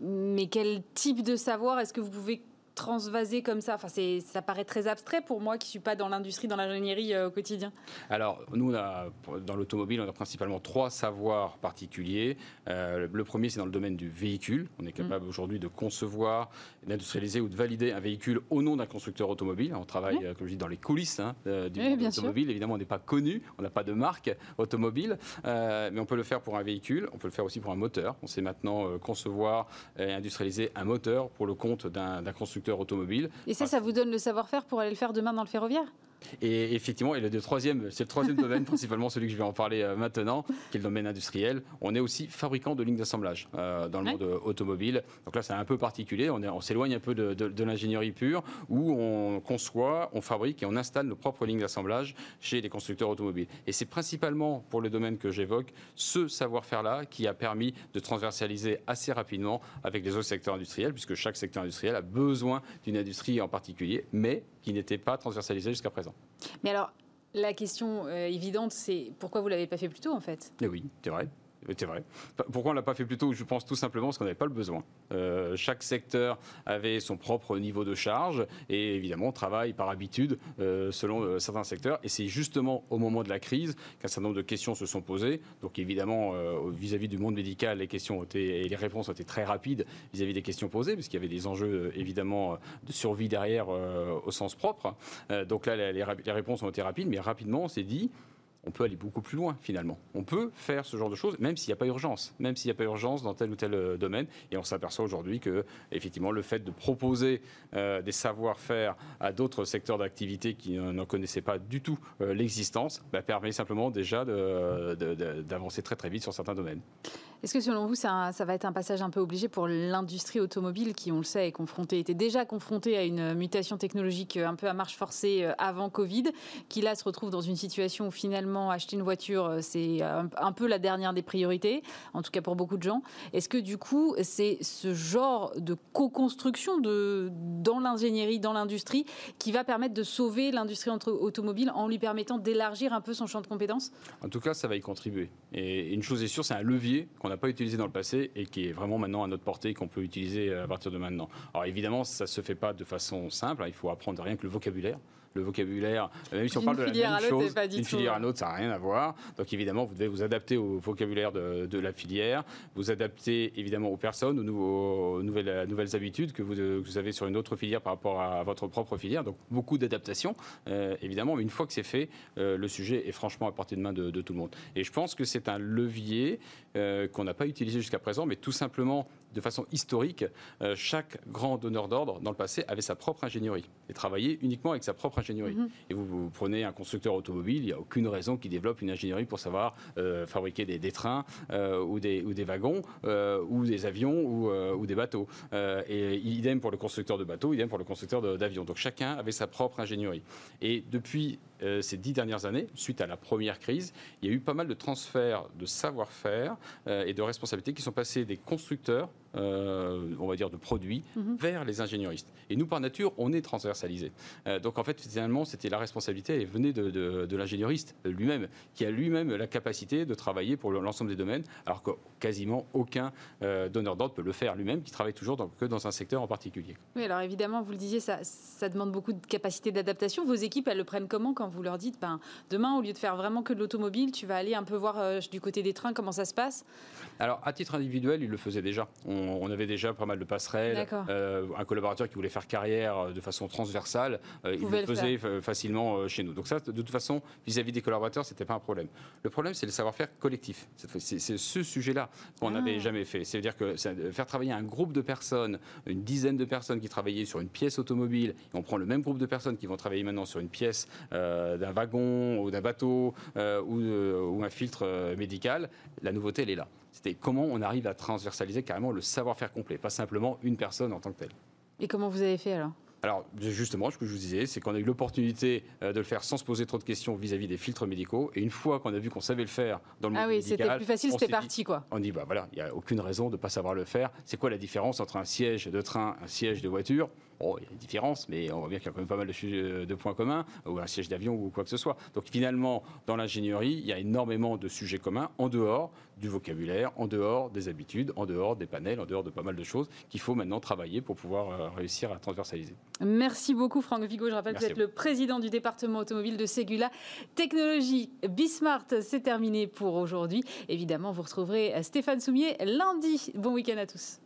Mais quel type de savoir est-ce que vous pouvez transvaser comme ça Enfin, ça paraît très abstrait pour moi qui ne suis pas dans l'industrie, dans l'ingénierie au quotidien. Alors, nous, dans l'automobile, on a principalement trois savoirs particuliers. le premier, c'est dans le domaine du véhicule. On est capable mmh. aujourd'hui de concevoir, d'industrialiser ou de valider un véhicule au nom d'un constructeur automobile. On travaille, comme je dis, dans les coulisses hein, du oui, automobile. Évidemment, on n'est pas connu, on n'a pas de marque automobile, mais on peut le faire pour un véhicule, on peut le faire aussi pour un moteur. On sait maintenant euh, concevoir et industrialiser un moteur pour le compte d'un constructeur automobile. Et ça, ça vous donne le savoir-faire pour aller le faire demain dans le ferroviaire? Et effectivement, et le, troisième, c'est le troisième domaine, principalement celui que je vais en parler euh, maintenant, qui est le domaine industriel. On est aussi fabricant de lignes d'assemblage euh, dans le monde automobile. Donc là, c'est un peu particulier. On, on s'éloigne un peu de, de l'ingénierie pure, où on conçoit, on fabrique et on installe nos propres lignes d'assemblage chez les constructeurs automobiles. Et c'est principalement pour le domaine que j'évoque ce savoir-faire-là qui a permis de transversaliser assez rapidement avec les autres secteurs industriels, puisque chaque secteur industriel a besoin d'une industrie en particulier, mais qui n'était pas transversalisée jusqu'à présent. Mais alors, la question euh, évidente, c'est pourquoi vous ne l'avez pas fait plus tôt, en fait? Eh Oui, c'est vrai. C'est vrai. Pourquoi on ne l'a pas fait plus tôt? Je pense tout simplement parce qu'on n'avait pas le besoin. Euh, chaque secteur avait son propre niveau de charge et évidemment on travaille par habitude euh, selon euh, certains secteurs. Et c'est justement au moment de la crise qu'un certain nombre de questions se sont posées. Donc évidemment vis-à-vis du monde médical, les questions ont et les réponses ont été très rapides vis-à-vis des questions posées, puisqu'il y avait des enjeux évidemment de survie derrière au sens propre. donc là les réponses ont été rapides, mais rapidement on s'est dit on peut aller beaucoup plus loin finalement. On peut faire ce genre de choses, même s'il n'y a pas urgence, même s'il n'y a pas urgence dans tel ou tel euh, domaine. Et on s'aperçoit aujourd'hui que, effectivement, le fait de proposer euh, des savoir-faire à d'autres secteurs d'activité qui n'en connaissaient pas du tout euh, l'existence, bah, permet simplement déjà d'avancer très très vite sur certains domaines. Est-ce que selon vous, ça, va être un passage un peu obligé pour l'industrie automobile qui, on le sait, est confrontée, était déjà confrontée à une mutation technologique un peu à marche forcée avant Covid, qui là se retrouve dans une situation où finalement acheter une voiture, euh, c'est un, peu la dernière des priorités, en tout cas pour beaucoup de gens. Est-ce que du coup, c'est ce genre de co-construction dans l'ingénierie, dans l'industrie, qui va permettre de sauver l'industrie automobile en lui permettant d'élargir un peu son champ de compétences? En tout cas, ça va y contribuer. Et une chose est sûre, c'est un levier qu'on n'a pas utilisé dans le passé et qui est vraiment maintenant à notre portée, qu'on peut utiliser à partir de maintenant. Alors évidemment, ça ne se fait pas de façon simple, hein. il faut apprendre rien que le vocabulaire le vocabulaire, même si on parle de la même chose, une filière à l'autre, ça n'a rien à voir. Donc évidemment, vous devez vous adapter au vocabulaire de, la filière, vous adapter évidemment aux personnes, aux, nouvelles, nouvelles, habitudes que vous, avez sur une autre filière par rapport à, votre propre filière. Donc beaucoup d'adaptation, euh, évidemment, mais une fois que c'est fait, euh, le sujet est franchement à portée de main de, tout le monde. Et je pense que c'est un levier euh, qu'on n'a pas utilisé jusqu'à présent, mais tout simplement de façon historique, euh, chaque grand donneur d'ordre dans le passé avait sa propre ingénierie et travaillait uniquement avec sa propre ingénierie. Mhm. Et vous, prenez un constructeur automobile, il n'y a aucune raison qu'il développe une ingénierie pour savoir euh, fabriquer des, trains euh, ou, des, ou, des, wagons ou des avions ou, ou des bateaux. et idem pour le constructeur de bateaux, idem pour le constructeur d'avions. Donc chacun avait sa propre ingénierie. Et depuis ces dix dernières années, suite à la première crise, il y a eu pas mal de transferts de savoir-faire et de responsabilités qui sont passés des constructeurs, euh, on va dire de produits, mhm. vers les ingénieristes. Et nous, par nature, on est transversalisé. donc en fait, finalement, c'était la responsabilité, elle venait de, de, l'ingénieuriste lui-même, qui a lui-même la capacité de travailler pour l'ensemble des domaines, alors que quasiment aucun donneur d'ordre peut le faire lui-même, qui travaille toujours que dans un secteur en particulier. Oui, alors évidemment, vous le disiez, ça, ça demande beaucoup de capacité d'adaptation. Vos équipes, elles le prennent comment quand vous leur dites, ben, demain, au lieu de faire vraiment que de l'automobile, tu vas aller un peu voir euh, du côté des trains comment ça se passe? Alors, à titre individuel, il le faisait déjà. On, avait déjà pas mal de passerelles. Euh, un collaborateur qui voulait faire carrière euh, de façon transversale, il le faisait facilement chez nous. Donc ça, de toute façon, vis-à-vis des collaborateurs, c'était pas un problème. Le problème, c'est le savoir-faire collectif. C'est ce sujet-là qu'on n'avait ah. jamais fait. C'est-à-dire que faire travailler un groupe de personnes, une dizaine de personnes qui travaillaient sur une pièce automobile, et on prend le même groupe de personnes qui vont travailler maintenant sur une pièce euh, d'un wagon ou d'un bateau euh, euh, ou, un filtre médical, la nouveauté, elle est là. C'était comment on arrive à transversaliser carrément le savoir-faire complet, pas simplement une personne en tant que telle. Et comment vous avez fait alors? Alors justement, ce que je vous disais, c'est qu'on a eu l'opportunité euh, de le faire sans se poser trop de questions vis-à-vis des filtres médicaux. Et une fois qu'on a vu qu'on savait le faire dans le ah monde oui, c'était plus facile, c'était parti quoi. On dit bah voilà, il n'y a aucune raison de ne pas savoir le faire. C'est quoi la différence entre un siège de train, un siège de voiture Bon, il y a une différence, mais on voit bien qu'il y a quand même pas mal de, de, points communs, ou un siège d'avion ou quoi que ce soit. Donc finalement, dans l'ingénierie, il y a énormément de sujets communs en dehors du vocabulaire, en dehors des habitudes, en dehors des panels, en dehors de pas mal de choses qu'il faut maintenant travailler pour pouvoir euh, réussir à transversaliser. Merci beaucoup Franck Vigo. Je rappelle que vous êtes le président du département automobile de Ségula Technologie. Bismart, c'est terminé pour aujourd'hui. Évidemment, vous retrouverez Stéphane Soumier lundi. Bon week-end à tous.